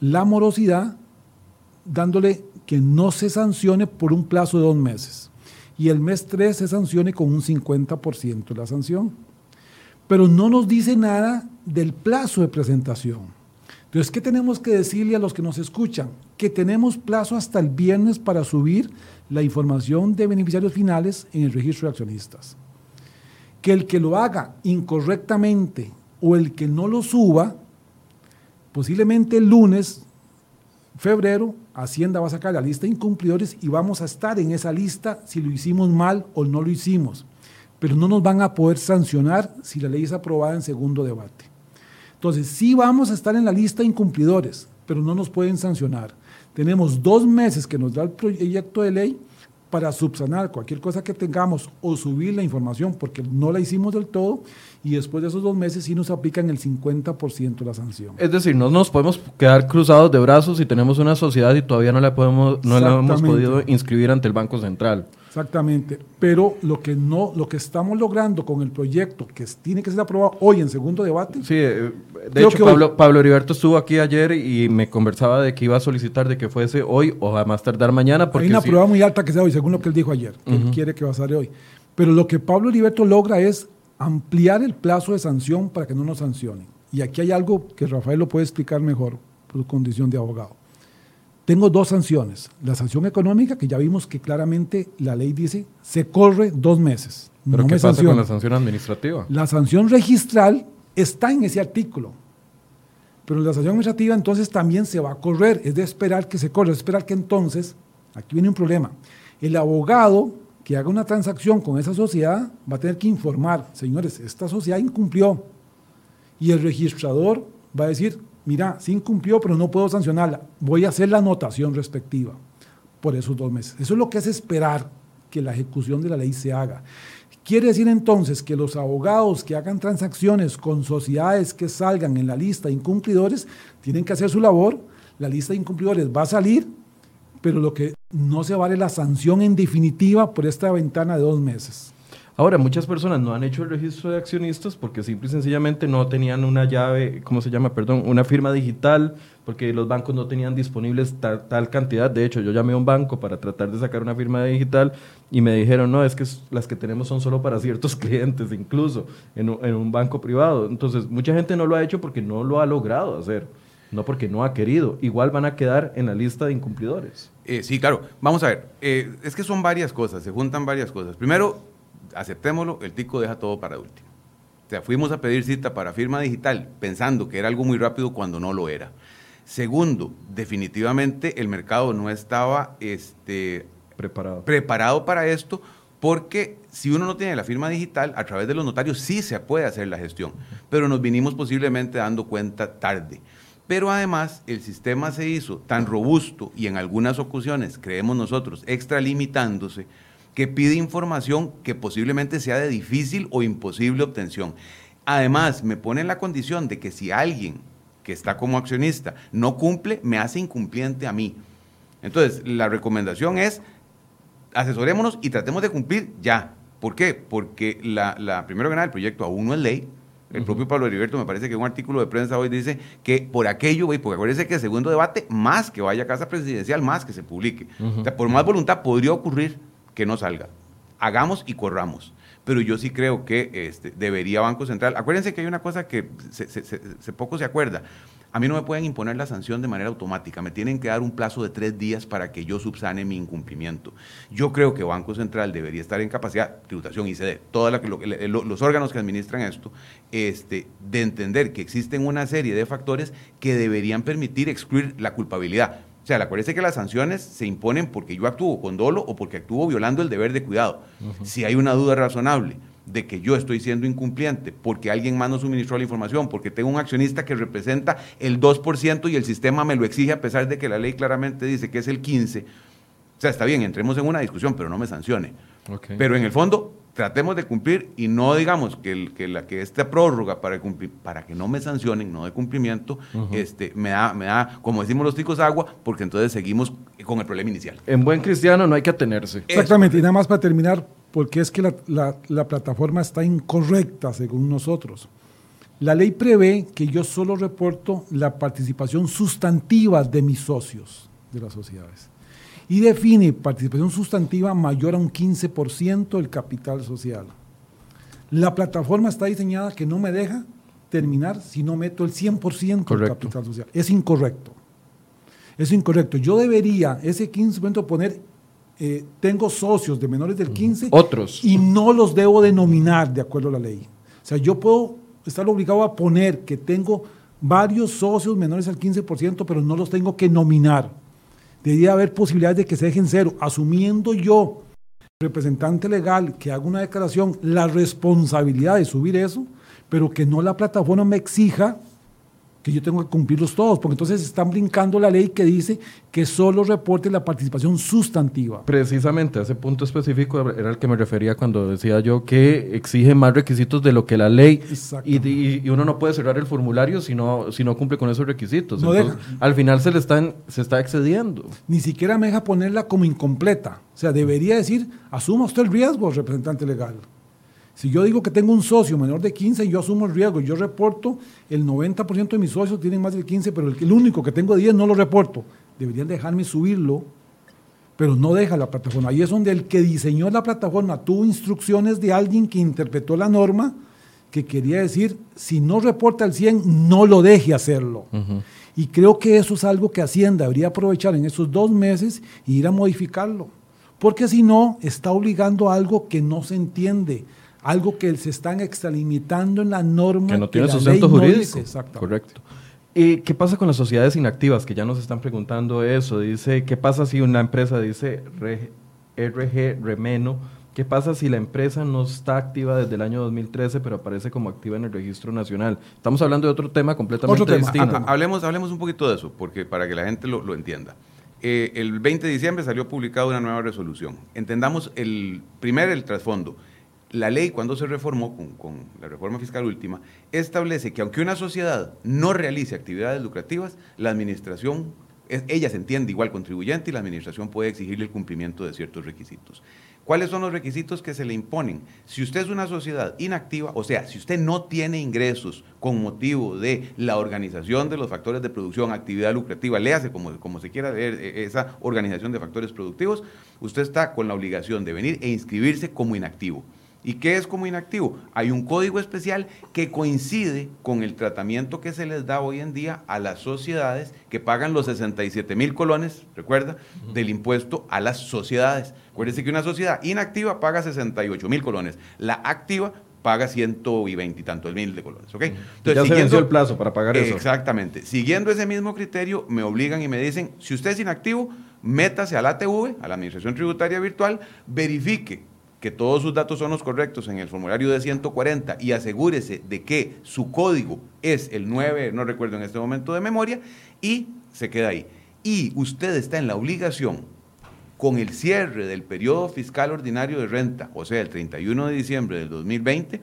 la morosidad dándole que no se sancione por un plazo de dos meses. Y el mes 3 se sancione con un 50% de la sanción pero no nos dice nada del plazo de presentación. Entonces, ¿qué tenemos que decirle a los que nos escuchan? Que tenemos plazo hasta el viernes para subir la información de beneficiarios finales en el registro de accionistas. Que el que lo haga incorrectamente o el que no lo suba, posiblemente el lunes, febrero, Hacienda va a sacar la lista de incumplidores y vamos a estar en esa lista si lo hicimos mal o no lo hicimos pero no nos van a poder sancionar si la ley es aprobada en segundo debate. Entonces, sí vamos a estar en la lista de incumplidores, pero no nos pueden sancionar. Tenemos dos meses que nos da el proyecto de ley para subsanar cualquier cosa que tengamos o subir la información porque no la hicimos del todo y después de esos dos meses sí nos aplican el 50% de la sanción. Es decir, no nos podemos quedar cruzados de brazos si tenemos una sociedad y todavía no la, podemos, no la hemos podido inscribir ante el Banco Central. Exactamente, pero lo que no, lo que estamos logrando con el proyecto que tiene que ser aprobado hoy en segundo debate. Sí, eh, de hecho Pablo, Pablo Heriberto estuvo aquí ayer y me conversaba de que iba a solicitar de que fuese hoy o a más tardar mañana. Porque Hay una prueba muy alta que sea hoy, según lo que él dijo ayer, que él quiere que va a ser hoy. Pero lo que Pablo Heriberto logra es ampliar el plazo de sanción para que no nos sancionen. Y aquí hay algo que Rafael lo puede explicar mejor por su condición de abogado. Tengo dos sanciones. La sanción económica, que ya vimos que claramente la ley dice, se corre dos meses. ¿Pero qué pasa con la sanción administrativa? La sanción registral está en ese artículo. Pero la sanción administrativa entonces también se va a correr. Es de esperar que se corra, es de esperar que entonces Aquí viene un problema. El abogado que haga una transacción con esa sociedad va a tener que informar, señores, esta sociedad incumplió. Y el registrador va a decir, mira, sí incumplió, pero no puedo sancionarla. Voy a hacer la anotación respectiva por esos dos meses. Eso es lo que es esperar que la ejecución de la ley se haga. Quiere decir entonces que los abogados que hagan transacciones con sociedades que salgan en la lista de incumplidores tienen que hacer su labor. La lista de incumplidores va a salir, pero lo que no se vale la sanción en definitiva por esta ventana de dos meses. Ahora, muchas personas no han hecho el registro de accionistas porque simple y sencillamente no tenían una llave, ¿cómo se llama? Perdón, una firma digital, porque los bancos no tenían disponibles tal, cantidad. De hecho, yo llamé a un banco para tratar de sacar una firma digital y me dijeron, no, es que las que tenemos son solo para ciertos clientes, incluso en, un banco privado. Entonces, mucha gente no lo ha hecho porque no lo ha logrado hacer no porque no ha querido. Igual van a quedar en la lista de incumplidores. Eh, sí, claro. Vamos a ver. Eh, es que son varias cosas, se juntan varias cosas. Primero, aceptémoslo, el tico deja todo para último. O sea, fuimos a pedir cita para firma digital pensando que era algo muy rápido cuando no lo era. Segundo, definitivamente el mercado no estaba este, preparado. preparado para esto porque si uno no tiene la firma digital, a través de los notarios sí se puede hacer la gestión, pero nos vinimos posiblemente dando cuenta tarde. Pero además el sistema se hizo tan robusto y en algunas ocasiones, creemos nosotros, extralimitándose, que pide información que posiblemente sea de difícil o imposible obtención. Además, me pone en la condición de que si alguien que está como accionista no cumple, me hace incumpliente a mí. Entonces, la recomendación es, asesorémonos y tratemos de cumplir ya. ¿Por qué? Porque la, la primero que nada, el proyecto aún no es ley. El propio Pablo Heriberto me parece que un artículo de prensa hoy dice que por aquello, porque acuérdense que el segundo debate, más que vaya a casa presidencial, más que se publique. o sea, por más voluntad podría ocurrir que no salga. Hagamos y corramos. Pero yo sí creo que este, debería Banco Central. Acuérdense que hay una cosa que se, poco se acuerda. A mí no me pueden imponer la sanción de manera automática, me tienen que dar un plazo de tres días para que yo subsane mi incumplimiento. Yo creo que Banco Central debería estar en capacidad, tributación y CD, todos los órganos que administran esto, este, de entender que existen una serie de factores que deberían permitir excluir la culpabilidad. O sea, acuérdese que las sanciones se imponen porque yo actúo con dolo o porque actúo violando el deber de cuidado. Si hay una duda razonable de que yo estoy siendo incumpliente porque alguien más no suministró la información, porque tengo un accionista que representa el 2% y el sistema me lo exige a pesar de que la ley claramente dice que es el 15%. O sea, está bien, entremos en una discusión, pero no me sancione. Pero en el fondo, tratemos de cumplir y no digamos que, que, la, que esta prórroga para, cumplir, para que no me sancionen, no de cumplimiento, este, me, da, me da, como decimos los ticos, agua, porque entonces seguimos con el problema inicial. En buen cristiano no hay que atenerse. Exactamente, y nada más para terminar, porque es que la, la plataforma está incorrecta según nosotros. La ley prevé que yo solo reporto la participación sustantiva de mis socios de las sociedades y define participación sustantiva mayor a un 15% del capital social. La plataforma está diseñada que no me deja terminar si no meto el 100% del capital social. Es incorrecto. Es incorrecto. Yo debería ese 15% poner, eh, tengo socios de menores del 15. Otros. Y no los debo denominar de acuerdo a la ley. O sea, yo puedo estar obligado a poner que tengo varios socios menores al 15%, pero no los tengo que nominar debería haber posibilidades de que se dejen cero, asumiendo yo, representante legal, que haga una declaración, la responsabilidad de subir eso, pero que no la plataforma me exija que yo tengo que cumplirlos todos, porque entonces están brincando la ley que dice que solo reporte la participación sustantiva. Precisamente, a ese punto específico era el que me refería cuando decía yo que exige más requisitos de lo que la ley y, y, uno no puede cerrar el formulario si no, si no cumple con esos requisitos. al final se le están, se está excediendo. Ni siquiera me deja ponerla como incompleta. O sea, debería decir, asuma usted el riesgo, representante legal. Si yo digo que tengo un socio menor de 15, yo asumo el riesgo. Yo reporto, el 90% de mis socios tienen más de 15, pero el, único que tengo de 10 no lo reporto. Deberían dejarme subirlo, pero no deja la plataforma. Ahí es donde el que diseñó la plataforma tuvo instrucciones de alguien que interpretó la norma, que quería decir, si no reporta el 100, no lo deje hacerlo. Y creo que eso es algo que Hacienda debería aprovechar en esos dos meses e ir a modificarlo. Porque si no, está obligando a algo que no se entiende algo que se están extralimitando en la norma. Que no tiene sustento jurídico. Correcto. ¿Y qué pasa con las sociedades inactivas? Que ya nos están preguntando eso. Dice, ¿qué pasa si una empresa dice RG Remeno? ¿Qué pasa si la empresa no está activa desde el año 2013, pero aparece como activa en el registro nacional? Estamos hablando de otro tema completamente distinto. hablemos, hablemos un poquito de eso, porque para que la gente lo, entienda. Eh, el 20 de diciembre salió publicada una nueva resolución. Entendamos el primero el trasfondo. La ley, cuando se reformó con, la reforma fiscal última, establece que aunque una sociedad no realice actividades lucrativas, la administración, ella se entiende igual contribuyente y la administración puede exigirle el cumplimiento de ciertos requisitos. ¿Cuáles son los requisitos que se le imponen? Si usted es una sociedad inactiva, o sea, si usted no tiene ingresos con motivo de la organización de los factores de producción, actividad lucrativa, léase como, como se quiera ver eh, esa organización de factores productivos, usted está con la obligación de venir e inscribirse como inactivo. ¿Y qué es como inactivo? Hay un código especial que coincide con el tratamiento que se les da hoy en día a las sociedades que pagan los 67 mil colones, recuerda, del impuesto a las sociedades. Acuérdense que una sociedad inactiva paga 68 mil colones, la activa paga 120 y tantos mil de colones. ¿ok? Entonces, ya se el plazo para pagar eso. Exactamente. Siguiendo ese mismo criterio, me obligan y me dicen, si usted es inactivo, métase a la ATV, a la Administración Tributaria Virtual, verifique que todos sus datos son los correctos en el formulario de 140 y asegúrese de que su código es el 9, no recuerdo en este momento de memoria, y se queda ahí. Y usted está en la obligación, con el cierre del periodo fiscal ordinario de renta, o sea, el 31 de diciembre del 2020,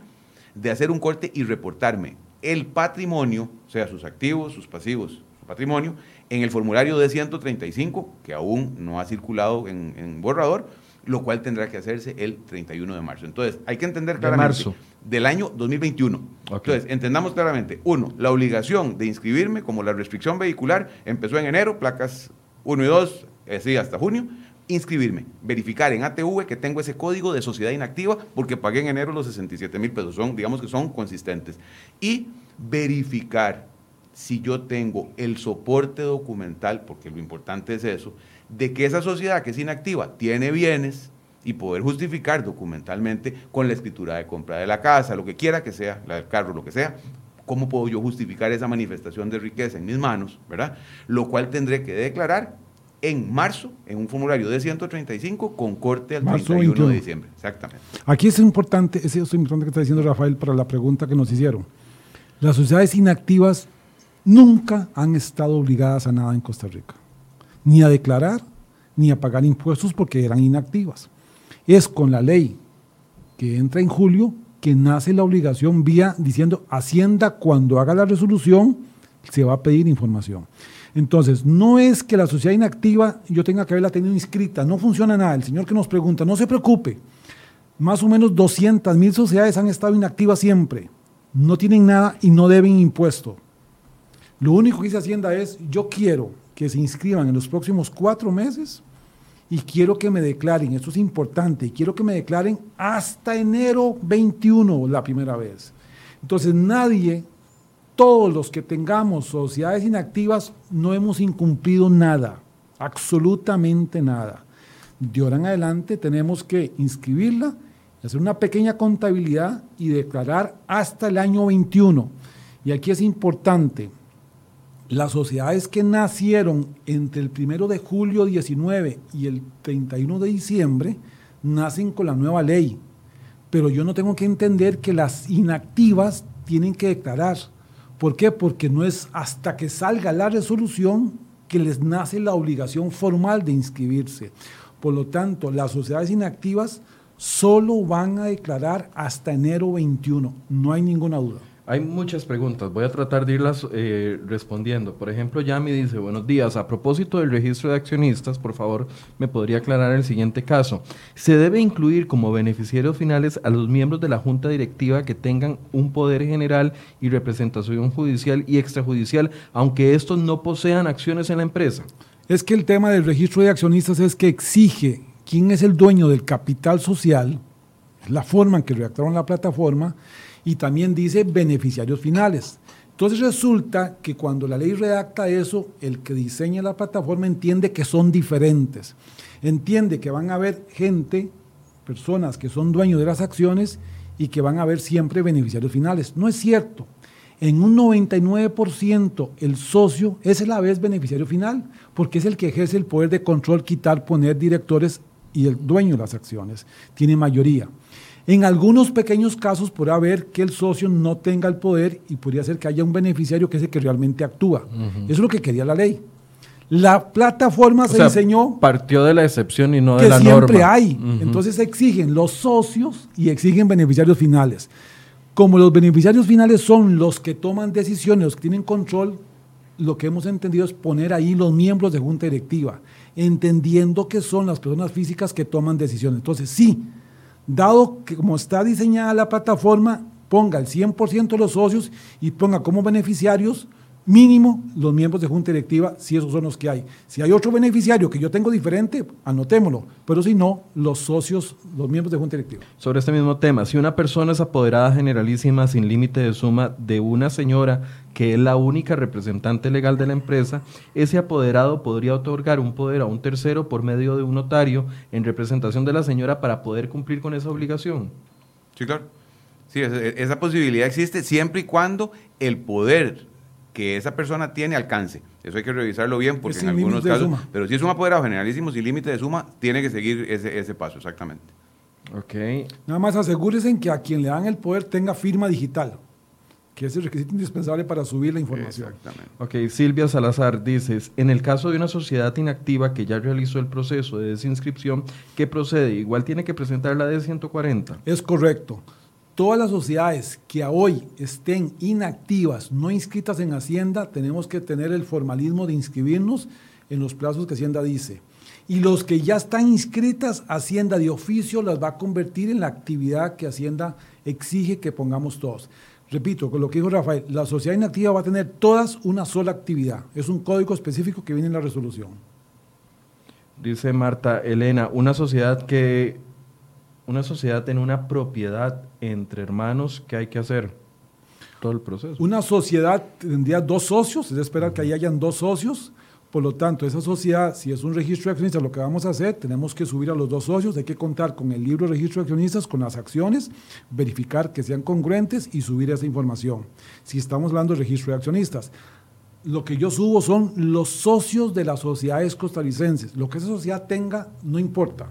de hacer un corte y reportarme el patrimonio, o sea, sus activos, sus pasivos, su patrimonio, en el formulario de 135, que aún no ha circulado en, en borrador, lo cual tendrá que hacerse el 31 de marzo. Entonces, hay que entender claramente del año 2021. Entonces, entendamos claramente, uno, la obligación de inscribirme como la restricción vehicular empezó en enero, placas 1 y 2, así hasta junio, inscribirme, verificar en ATV que tengo ese código de sociedad inactiva porque pagué en enero los 67 mil pesos, son, digamos que son consistentes, y verificar si yo tengo el soporte documental, porque lo importante es eso, de que esa sociedad que es inactiva tiene bienes y poder justificar documentalmente con la escritura de compra de la casa, lo que quiera que sea, la del carro, lo que sea, cómo puedo yo justificar esa manifestación de riqueza en mis manos, ¿verdad? Lo cual tendré que declarar en marzo, en un formulario de 135, con corte al 31 de diciembre. Exactamente. Aquí es importante, es importante que está diciendo Rafael para la pregunta que nos hicieron. Las sociedades inactivas nunca han estado obligadas a nada en Costa Rica ni a declarar ni a pagar impuestos porque eran inactivas. Es con la ley que entra en julio que nace la obligación vía diciendo Hacienda cuando haga la resolución se va a pedir información. Entonces, no es que la sociedad inactiva yo tenga que haberla tenido inscrita, no funciona nada. El señor que nos pregunta, no se preocupe, más o menos 200 mil sociedades han estado inactivas siempre, no tienen nada y no deben impuesto. Lo único que dice Hacienda es, yo quiero que se inscriban en los próximos cuatro meses y quiero que me declaren, esto es importante, quiero que me declaren hasta enero 21 la primera vez. Entonces nadie, todos los que tengamos sociedades inactivas, no hemos incumplido nada, absolutamente nada. De ahora en adelante tenemos que inscribirla, hacer una pequeña contabilidad y declarar hasta el año 21. Y aquí es importante, las sociedades que nacieron entre el 1 de julio 19 y el 31 de diciembre nacen con la nueva ley. Pero yo no tengo que entender que las inactivas tienen que declarar. ¿Por qué? Porque no es hasta que salga la resolución que les nace la obligación formal de inscribirse. Por lo tanto, las sociedades inactivas solo van a declarar hasta enero 21. No hay ninguna duda. Hay muchas preguntas, voy a tratar de irlas eh, respondiendo. Por ejemplo, Yami dice, buenos días, a propósito del registro de accionistas, por favor, me podría aclarar el siguiente caso. ¿Se debe incluir como beneficiarios finales a los miembros de la junta directiva que tengan un poder general y representación judicial y extrajudicial, aunque estos no posean acciones en la empresa? Es que el tema del registro de accionistas es que exige quién es el dueño del capital social, la forma en que redactaron la plataforma, y también dice beneficiarios finales. Entonces resulta que cuando la ley redacta eso, el que diseña la plataforma entiende que son diferentes. Entiende que van a haber gente, personas que son dueños de las acciones y que van a haber siempre beneficiarios finales. No es cierto. En un 99% el socio es a la vez beneficiario final, porque es el que ejerce el poder de control, quitar, poner directores y el dueño de las acciones. Tiene mayoría. En algunos pequeños casos podrá haber que el socio no tenga el poder y podría ser que haya un beneficiario que es el que realmente actúa. Eso es lo que quería la ley. La plataforma se diseñó. Partió de la excepción y no de la norma. Que siempre hay. Entonces exigen los socios y exigen beneficiarios finales. Como los beneficiarios finales son los que toman decisiones, los que tienen control, lo que hemos entendido es poner ahí los miembros de junta directiva, entendiendo que son las personas físicas que toman decisiones. Entonces, sí, dado que como está diseñada la plataforma, ponga el 100% de los socios y ponga como beneficiarios mínimo los miembros de junta directiva, si esos son los que hay. Si hay otro beneficiario que yo tengo diferente, anotémoslo, pero si no, los socios, los miembros de junta directiva. Sobre este mismo tema, si una persona es apoderada generalísima sin límite de suma de una señora que es la única representante legal de la empresa, ese apoderado podría otorgar un poder a un tercero por medio de un notario en representación de la señora para poder cumplir con esa obligación. Sí, claro. Sí, esa posibilidad existe siempre y cuando el poder que esa persona tiene alcance. Eso hay que revisarlo bien porque en algunos casos, pero si es un apoderado generalísimo sin límite de suma, tiene que seguir ese, ese paso, exactamente. Ok. Nada más asegúrense que a quien le dan el poder tenga firma digital, que es el requisito indispensable para subir la información. Exactamente. Ok, Silvia Salazar dices, en el caso de una sociedad inactiva que ya realizó el proceso de desinscripción, ¿qué procede? Igual tiene que presentar la D140. Es correcto todas las sociedades que hoy estén inactivas, no inscritas en Hacienda, tenemos que tener el formalismo de inscribirnos en los plazos que Hacienda dice. Y los que ya están inscritas, Hacienda de oficio las va a convertir en la actividad que Hacienda exige que pongamos todos. Repito, con lo que dijo Rafael, la sociedad inactiva va a tener todas una sola actividad. Es un código específico que viene en la resolución. Dice Marta Elena, una sociedad que una sociedad tiene una propiedad entre hermanos, ¿qué hay que hacer? Todo el proceso. Una sociedad tendría dos socios, es esperar que ahí hayan dos socios. Por lo tanto, esa sociedad, si es un registro de accionistas, lo que vamos a hacer, tenemos que subir a los dos socios, hay que contar con el libro de registro de accionistas, con las acciones, verificar que sean congruentes y subir esa información. Si estamos hablando de registro de accionistas, lo que yo subo son los socios de las sociedades costarricenses. Lo que esa sociedad tenga, no importa.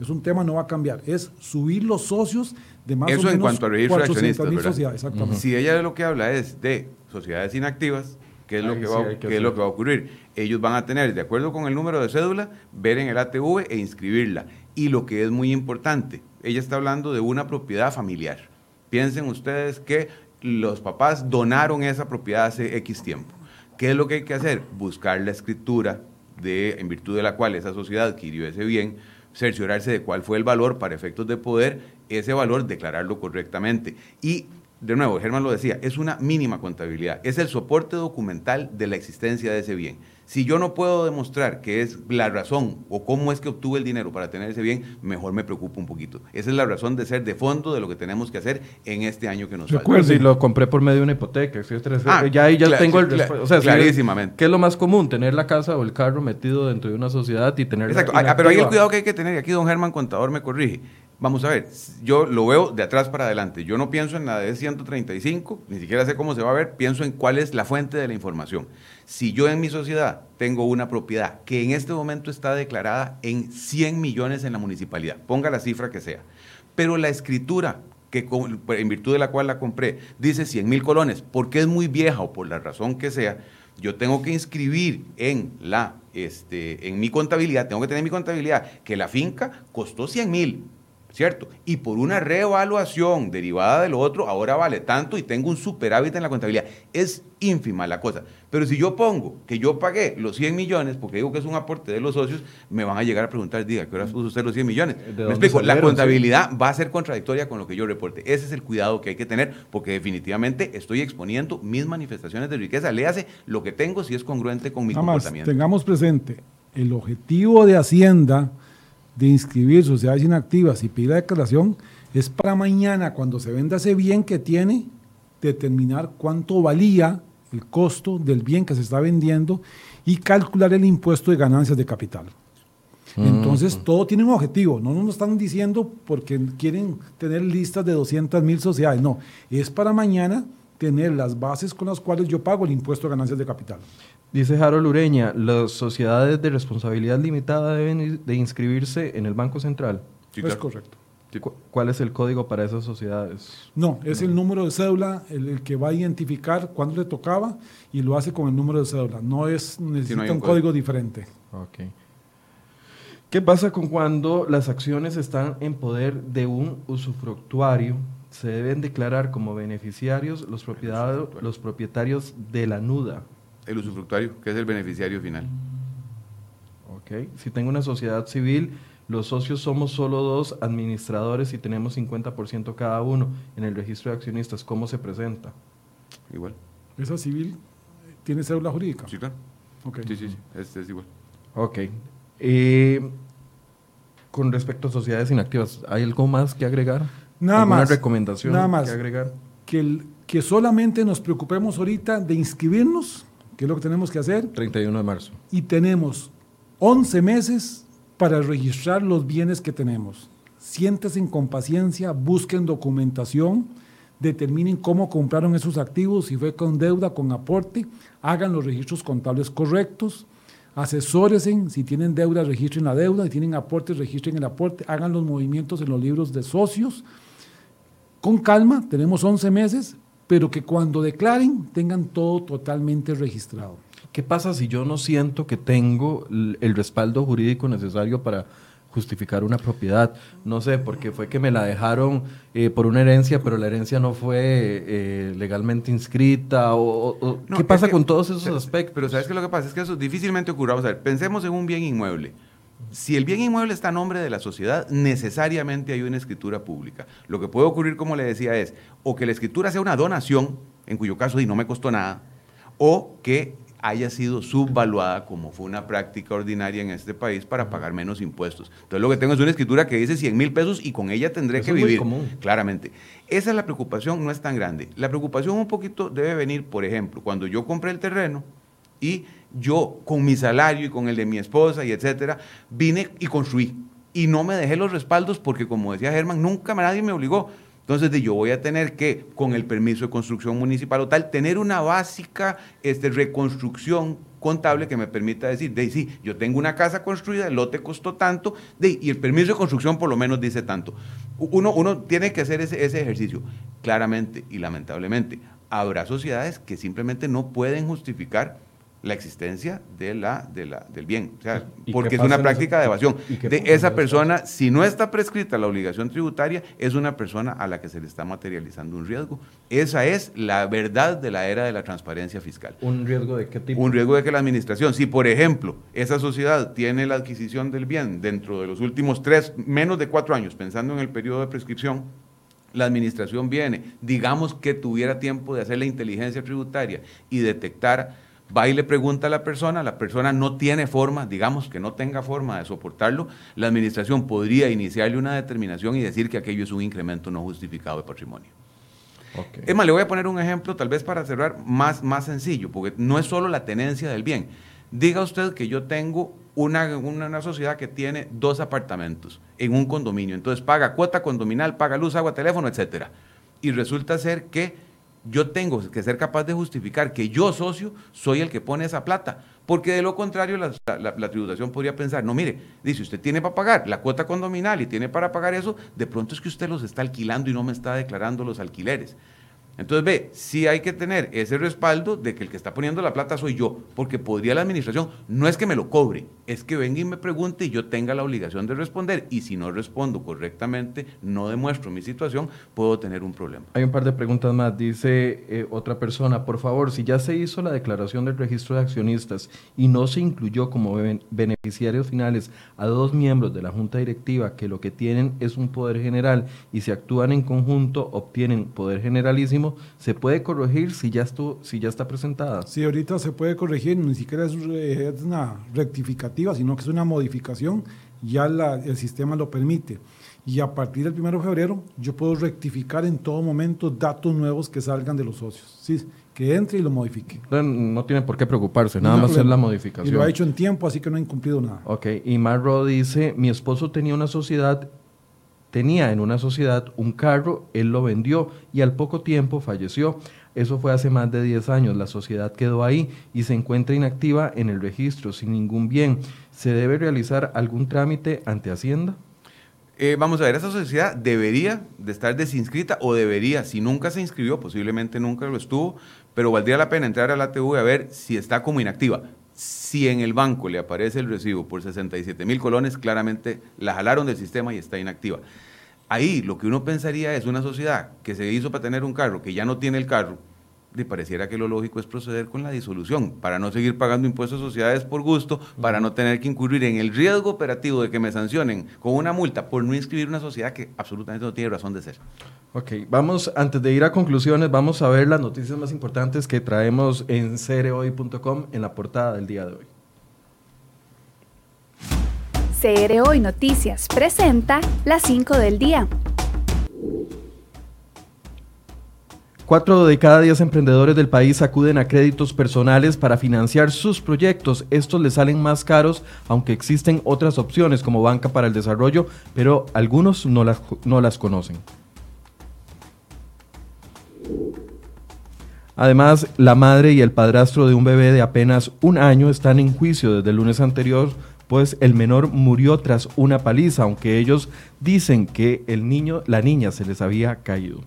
Es un tema, no va a cambiar. Es subir los socios de más Eso o menos en cuanto a registro de accionistas, sociedades. Si ella de lo que habla es de sociedades inactivas, ¿qué es, lo que, va, ¿qué es lo que va a ocurrir? Ellos van a tener, de acuerdo con el número de cédula, ver en el ATV e inscribirla. Y lo que es muy importante, ella está hablando de una propiedad familiar. Piensen ustedes que los papás donaron esa propiedad hace X tiempo. ¿Qué es lo que hay que hacer? Buscar la escritura de, en virtud de la cual esa sociedad adquirió ese bien, cerciorarse de cuál fue el valor para efectos de poder, ese valor declararlo correctamente. Y de nuevo, Germán lo decía, es una mínima contabilidad, es el soporte documental de la existencia de ese bien. Si yo no puedo demostrar que es la razón o cómo es que obtuve el dinero para tener ese bien, mejor me preocupo un poquito. Esa es la razón de ser de fondo de lo que tenemos que hacer en este año que nos falta. Si lo compré por medio de una hipoteca, ah, ya ahí ya tengo el... o sea, clarísimamente. ¿Qué es lo más común? Tener la casa o el carro metido dentro de una sociedad y tener... Exacto, ah, pero ahí el cuidado que hay que tener, y aquí don Germán Contador me corrige, Vamos a ver, yo lo veo de atrás para adelante. Yo no pienso en la de 135, ni siquiera sé cómo se va a ver, pienso en cuál es la fuente de la información. Si yo en mi sociedad tengo una propiedad que en este momento está declarada en 100 millones en la municipalidad, ponga la cifra que sea, pero la escritura que en virtud de la cual la compré dice 100 mil colones, porque es muy vieja o por la razón que sea, yo tengo que inscribir en la este, en mi contabilidad, tengo que tener mi contabilidad que la finca costó 100 mil ¿cierto? Y por una reevaluación derivada de lo otro, ahora vale tanto y tengo un superávit en la contabilidad. Es ínfima la cosa. Pero si yo pongo que yo pagué los 100 millones, porque digo que es un aporte de los socios, me van a llegar a preguntar, diga, ¿qué hora puso usted los 100 millones? Me explico, la contabilidad va a ser contradictoria con lo que yo reporte. Ese es el cuidado que hay que tener, porque definitivamente estoy exponiendo mis manifestaciones de riqueza. Léase lo que tengo si es congruente con mi Nada comportamiento. tengamos presente, el objetivo de Hacienda de inscribir sociedades inactivas y pedir la declaración es para mañana, cuando se venda ese bien que tiene, determinar cuánto valía el costo del bien que se está vendiendo y calcular el impuesto de ganancias de capital. Mm. Entonces, todo tiene un objetivo. No nos están diciendo porque quieren tener listas de 200 mil sociedades. No, es para mañana tener las bases con las cuales yo pago el impuesto a ganancias de capital. Dice Harold Ureña, ¿las sociedades de responsabilidad limitada deben de inscribirse en el Banco Central? Sí, es correcto. Cu- ¿Cuál es el código para esas sociedades? No, es el número de cédula el, el que va a identificar cuándo le tocaba y lo hace con el número de cédula. No es necesita hay un, un código, código. diferente. Ok. ¿Qué pasa con cuando las acciones están en poder de un usufructuario? Se deben declarar como beneficiarios los, propiedad- los propietarios de la nuda. El usufructuario, que es el beneficiario final. Ok. Si tengo una sociedad civil, los socios somos solo dos administradores y tenemos 50% cada uno en el registro de accionistas. ¿Cómo se presenta? Igual. Esa civil tiene cédula jurídica. Sí, claro. Ok. Sí, sí, sí. Es, es igual. Ok. Eh, con respecto a sociedades inactivas, ¿hay algo más que agregar? Nada ¿Alguna más. recomendación Nada más. que agregar? Que, el- que solamente nos preocupemos ahorita de inscribirnos, que es lo que tenemos que hacer, 31 de marzo. y tenemos 11 meses para registrar los bienes que tenemos. Siéntense con paciencia, busquen documentación, determinen cómo compraron esos activos, si fue con deuda, con aporte, hagan los registros contables correctos, asesórense, si tienen deuda, registren la deuda, si tienen aportes, registren el aporte, hagan los movimientos en los libros de socios. Con calma, tenemos 11 meses, pero que cuando declaren tengan todo totalmente registrado. ¿Qué pasa si yo no siento que tengo el respaldo jurídico necesario para justificar una propiedad? No sé, porque fue que me la dejaron eh, por una herencia, pero la herencia no fue eh, legalmente inscrita. O, o- o- No, ¿Qué es pasa que- con todos esos pero- aspectos? Pero ¿sabes qué lo que pasa? Es que eso difícilmente ocurre. Vamos a ver, pensemos en un bien inmueble. Si el bien inmueble está a nombre de la sociedad, necesariamente hay una escritura pública. Lo que puede ocurrir, como le decía, es o que la escritura sea una donación, en cuyo caso y no me costó nada, o que haya sido subvaluada como fue una práctica ordinaria en este país para pagar menos impuestos. Entonces lo que tengo es una escritura que dice 100 mil pesos y con ella tendré Eso que es muy vivir. común. Claramente. Esa es la preocupación, no es tan grande. La preocupación un poquito debe venir, por ejemplo, cuando yo compré el terreno y yo con mi salario y con el de mi esposa y etcétera, vine y construí. Y no me dejé los respaldos porque, como decía Germán, nunca nadie me obligó. Entonces, yo voy a tener que, con el permiso de construcción municipal o tal, tener una básica este, reconstrucción contable que me permita decir, de sí, yo tengo una casa construida, el lote costó tanto, y el permiso de construcción por lo menos dice tanto. Uno, uno tiene que hacer ese, ese ejercicio, claramente y lamentablemente. Habrá sociedades que simplemente no pueden justificar la existencia de la, de la, del bien, o sea, ¿Y qué porque es una práctica de evasión. De esa persona, si no está prescrita la obligación tributaria, es una persona a la que se le está materializando un riesgo. Esa es la verdad de la era de la transparencia fiscal. ¿Un riesgo de qué tipo? Un riesgo de que la administración, si por ejemplo esa sociedad tiene la adquisición del bien dentro de los últimos tres, menos de cuatro años, pensando en el periodo de prescripción, la administración viene, digamos que tuviera tiempo de hacer la inteligencia tributaria y detectar, va y le pregunta a la persona, la persona no tiene forma, digamos que no tenga forma de soportarlo, la administración podría iniciarle una determinación y decir que aquello es un incremento no justificado de patrimonio. Ok. Es más, le voy a poner un ejemplo tal vez para cerrar más, más sencillo, porque no es solo la tenencia del bien. Diga usted que yo tengo una, una, una sociedad que tiene dos apartamentos en un condominio, entonces paga cuota condominal, paga luz, agua, teléfono, etcétera. Y resulta ser que yo tengo que ser capaz de justificar que yo, socio, soy el que pone esa plata. Porque de lo contrario, la, tributación podría pensar, no, mire, dice, usted tiene para pagar la cuota condominal y tiene para pagar eso, de pronto es que usted los está alquilando y no me está declarando los alquileres. Entonces, ve, sí hay que tener ese respaldo de que el que está poniendo la plata soy yo, porque podría la administración, no es que me lo cobre, es que venga y me pregunte y yo tenga la obligación de responder, y si no respondo correctamente, no demuestro mi situación, puedo tener un problema. Hay un par de preguntas más. Dice eh, otra persona, por favor, si ya se hizo la declaración del registro de accionistas y no se incluyó como ben- beneficiarios finales a dos miembros de la junta directiva que lo que tienen es un poder general y si actúan en conjunto obtienen poder generalísimo, ¿se puede corregir si ya, estuvo, si ya está presentada? Sí, ahorita se puede corregir, ni siquiera es, es una rectificativa, sino que es una modificación, ya la- el sistema lo permite. Y a partir del 1 de febrero yo puedo rectificar en todo momento datos nuevos que salgan de los socios, ¿sí? que entre y lo modifique. No, no tiene por qué preocuparse, nada No más es la modificación. Y lo ha hecho en tiempo, así que no ha incumplido nada. Ok, y Marro dice, mi esposo tenía una sociedad tenía en una sociedad un carro, él lo vendió y al poco tiempo falleció. Eso fue hace más de 10 años. La sociedad quedó ahí y se encuentra inactiva en el registro, sin ningún bien. ¿Se debe realizar algún trámite ante Hacienda? Eh, vamos a ver, esa sociedad debería de estar desinscrita o debería, si nunca se inscribió, posiblemente nunca lo estuvo, pero valdría la pena entrar a la TV a ver si está como inactiva. Si en el banco le aparece el recibo por 67 mil colones, claramente la jalaron del sistema y está inactiva. Ahí lo que uno pensaría es una sociedad que se hizo para tener un carro, que ya no tiene el carro, y pareciera que lo lógico es proceder con la disolución, para no seguir pagando impuestos a sociedades por gusto, para no tener que incurrir en el riesgo operativo de que me sancionen con una multa por no inscribir una sociedad que absolutamente no tiene razón de ser. Ok, vamos, antes de ir a conclusiones, vamos a ver las noticias más importantes que traemos en cereoy.com en la portada del día de hoy. CR Hoy Noticias presenta las 5 del día. Cuatro de cada diez emprendedores del país acuden a créditos personales para financiar sus proyectos. Estos les salen más caros, aunque existen otras opciones como banca para el desarrollo, pero algunos no las, no las conocen. Además, la madre y el padrastro de un bebé de apenas un año están en juicio desde el lunes anterior pues el menor murió tras una paliza, aunque ellos dicen que el niño, la niña se les había caído.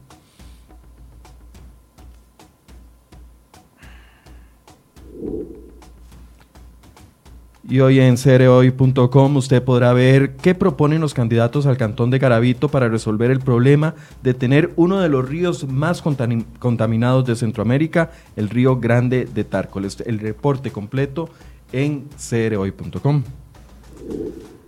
Y hoy en cereoy.com usted podrá ver qué proponen los candidatos al cantón de Garavito para resolver el problema de tener uno de los ríos más contaminados de Centroamérica, el río Grande de Tárcoles. El reporte completo en cereoy.com.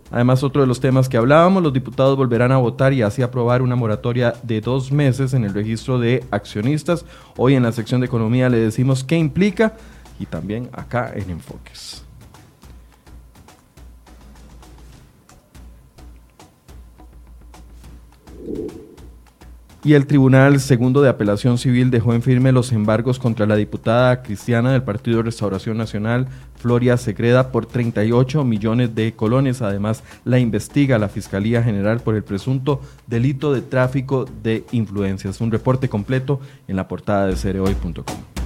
Además, otro de los temas que hablábamos, los diputados volverán a votar y así aprobar una moratoria de dos meses en el registro de accionistas. Hoy en la sección de economía le decimos qué implica y también acá en Enfoques. Y el Tribunal Segundo de Apelación Civil dejó en firme los embargos contra la diputada cristiana del Partido Restauración Nacional, Floria Segreda, por 38 millones de colones. Además, la investiga la Fiscalía General por el presunto delito de tráfico de influencias. Un reporte completo en la portada de cereoy.com.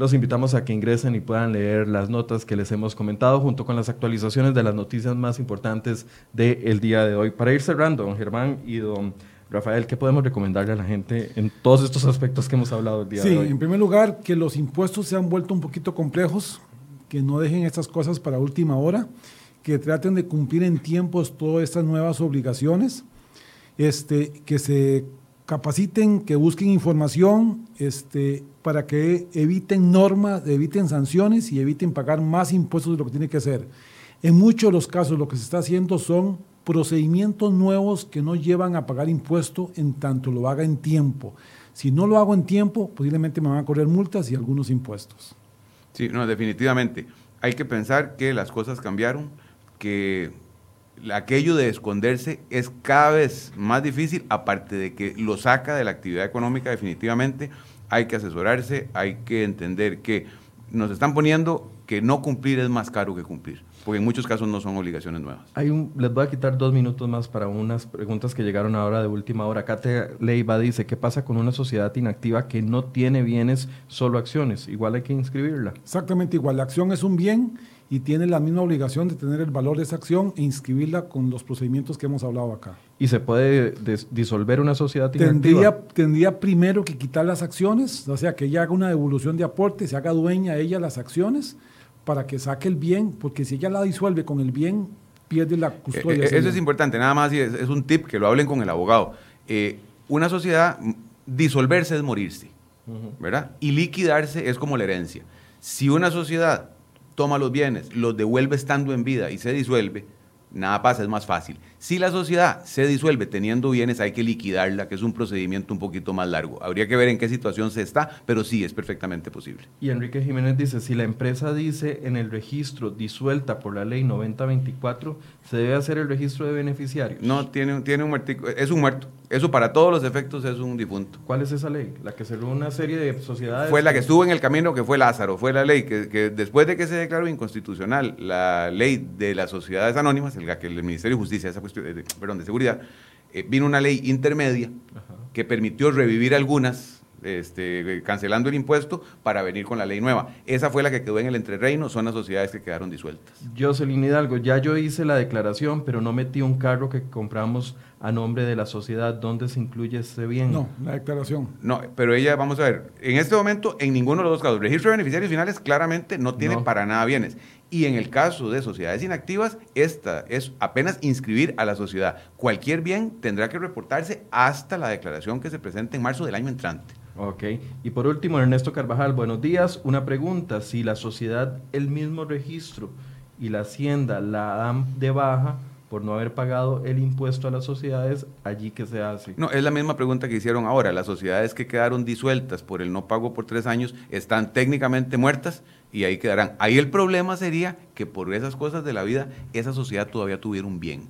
Los invitamos a que ingresen y puedan leer las notas que les hemos comentado junto con las actualizaciones de las noticias más importantes del día de hoy. Para ir cerrando, don Germán y don Rafael, ¿qué podemos recomendarle a la gente en todos estos aspectos que hemos hablado el día de hoy? Sí, en primer lugar, que los impuestos se han vuelto un poquito complejos, que no dejen estas cosas para última hora, que traten de cumplir en tiempos todas estas nuevas obligaciones, este, que se capaciten, que busquen información este, para que eviten normas, eviten sanciones y eviten pagar más impuestos de lo que tiene que hacer. En muchos de los casos lo que se está haciendo son procedimientos nuevos que no llevan a pagar impuestos en tanto lo haga en tiempo. Si no lo hago en tiempo, posiblemente me van a correr multas y algunos impuestos. Sí, no, definitivamente. Hay que pensar que las cosas cambiaron, que aquello de esconderse es cada vez más difícil, aparte de que lo saca de la actividad económica definitivamente, hay que asesorarse, hay que entender que nos están poniendo que no cumplir es más caro que cumplir, porque en muchos casos no son obligaciones nuevas. Hay un, les voy a quitar dos minutos más para unas preguntas que llegaron ahora de última hora. Kate Leiva dice, ¿qué pasa con una sociedad inactiva que no tiene bienes, solo acciones? Igual hay que inscribirla. Exactamente igual, la acción es un bien y tiene la misma obligación de tener el valor de esa acción e inscribirla con los procedimientos que hemos hablado acá. ¿Y se puede disolver una sociedad tendría, Tendría primero que quitar las acciones, o sea, que ella haga una devolución de aporte, se haga dueña ella las acciones para que saque el bien, porque si ella la disuelve con el bien, pierde la custodia. Eh, eh, eso es importante, nada más, y es, un tip que lo hablen con el abogado. Eh, una sociedad, disolverse es morirse, ¿verdad? Y liquidarse es como la herencia. Si una sociedad toma los bienes, los devuelve estando en vida y se disuelve, nada pasa, es más fácil. Si la sociedad se disuelve teniendo bienes, hay que liquidarla, que es un procedimiento un poquito más largo. Habría que ver en qué situación se está, pero sí es perfectamente posible. Y Enrique Jiménez dice, si la empresa dice en el registro disuelta por la ley 9024, ¿se debe hacer el registro de beneficiarios? No, tiene, tiene un muertico, es un muerto. Eso para todos los efectos es un difunto. ¿Cuál es esa ley? La que cerró una serie de sociedades. Fue la que estuvo en el camino, que fue Lázaro. Fue la ley que, que después de que se declaró inconstitucional la ley de las sociedades anónimas, en la que el Ministerio de Justicia, esa cuestión, de, perdón, de seguridad, eh, vino una ley intermedia Ajá. que permitió revivir algunas este, cancelando el impuesto para venir con la ley nueva. Esa fue la que quedó en el entrereino, son las sociedades que quedaron disueltas. Jocelyn Hidalgo, ya yo hice la declaración, pero no metí un carro que compramos a nombre de la sociedad. ¿Dónde se incluye ese bien? No, la declaración. No, pero ella, vamos a ver, en este momento, en ninguno de los dos casos, registro de beneficiarios finales claramente no tiene No. para nada bienes. Y en el caso de sociedades inactivas, esta es apenas inscribir a la sociedad. Cualquier bien tendrá que reportarse hasta la declaración que se presente en marzo del año entrante. Ok. Y por último, Ernesto Carvajal, buenos días. Una pregunta, si la sociedad, el mismo registro y la hacienda la dan de baja por no haber pagado el impuesto a las sociedades, allí que se hace. No, es la misma pregunta que hicieron ahora. Las sociedades que quedaron disueltas por el no pago por tres años están técnicamente muertas y ahí quedarán. Ahí el problema sería que por esas cosas de la vida, esa sociedad todavía tuviera un bien.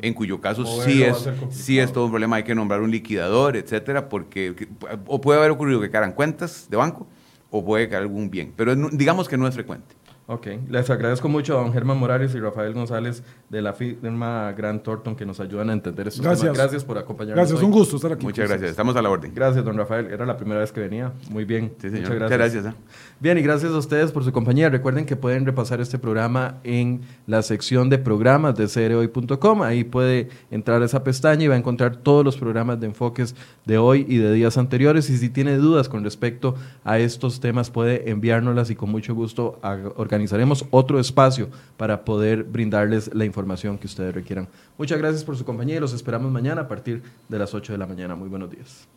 En cuyo caso sí es, sí es todo un problema, hay que nombrar un liquidador, etcétera, porque que- o puede haber ocurrido que quedaran cuentas de banco o puede quedar algún bien, pero digamos que no es frecuente. Ok, les agradezco mucho a don Germán Morales y Rafael González de la firma Grant Thornton que nos ayudan a entender estos Gracias. temas. Gracias por acompañarnos. Gracias, hoy. un gusto estar aquí. Muchas gracias, estamos a la orden. Gracias, don Rafael. Era la primera vez que venía. Muy bien. Sí, señor. Muchas gracias. Muchas gracias, ¿eh? Bien, y gracias a ustedes por su compañía. Recuerden que pueden repasar este programa en la sección de programas de crhoy.com. Ahí puede entrar a esa pestaña y va a encontrar todos los programas de enfoques de hoy y de días anteriores. Y si tiene dudas con respecto a estos temas, puede enviárnoslas y con mucho gusto a- organizaremos otro espacio para poder brindarles la información que ustedes requieran. Muchas gracias por su compañía y los esperamos mañana a partir de las 8 de la mañana. Muy buenos días.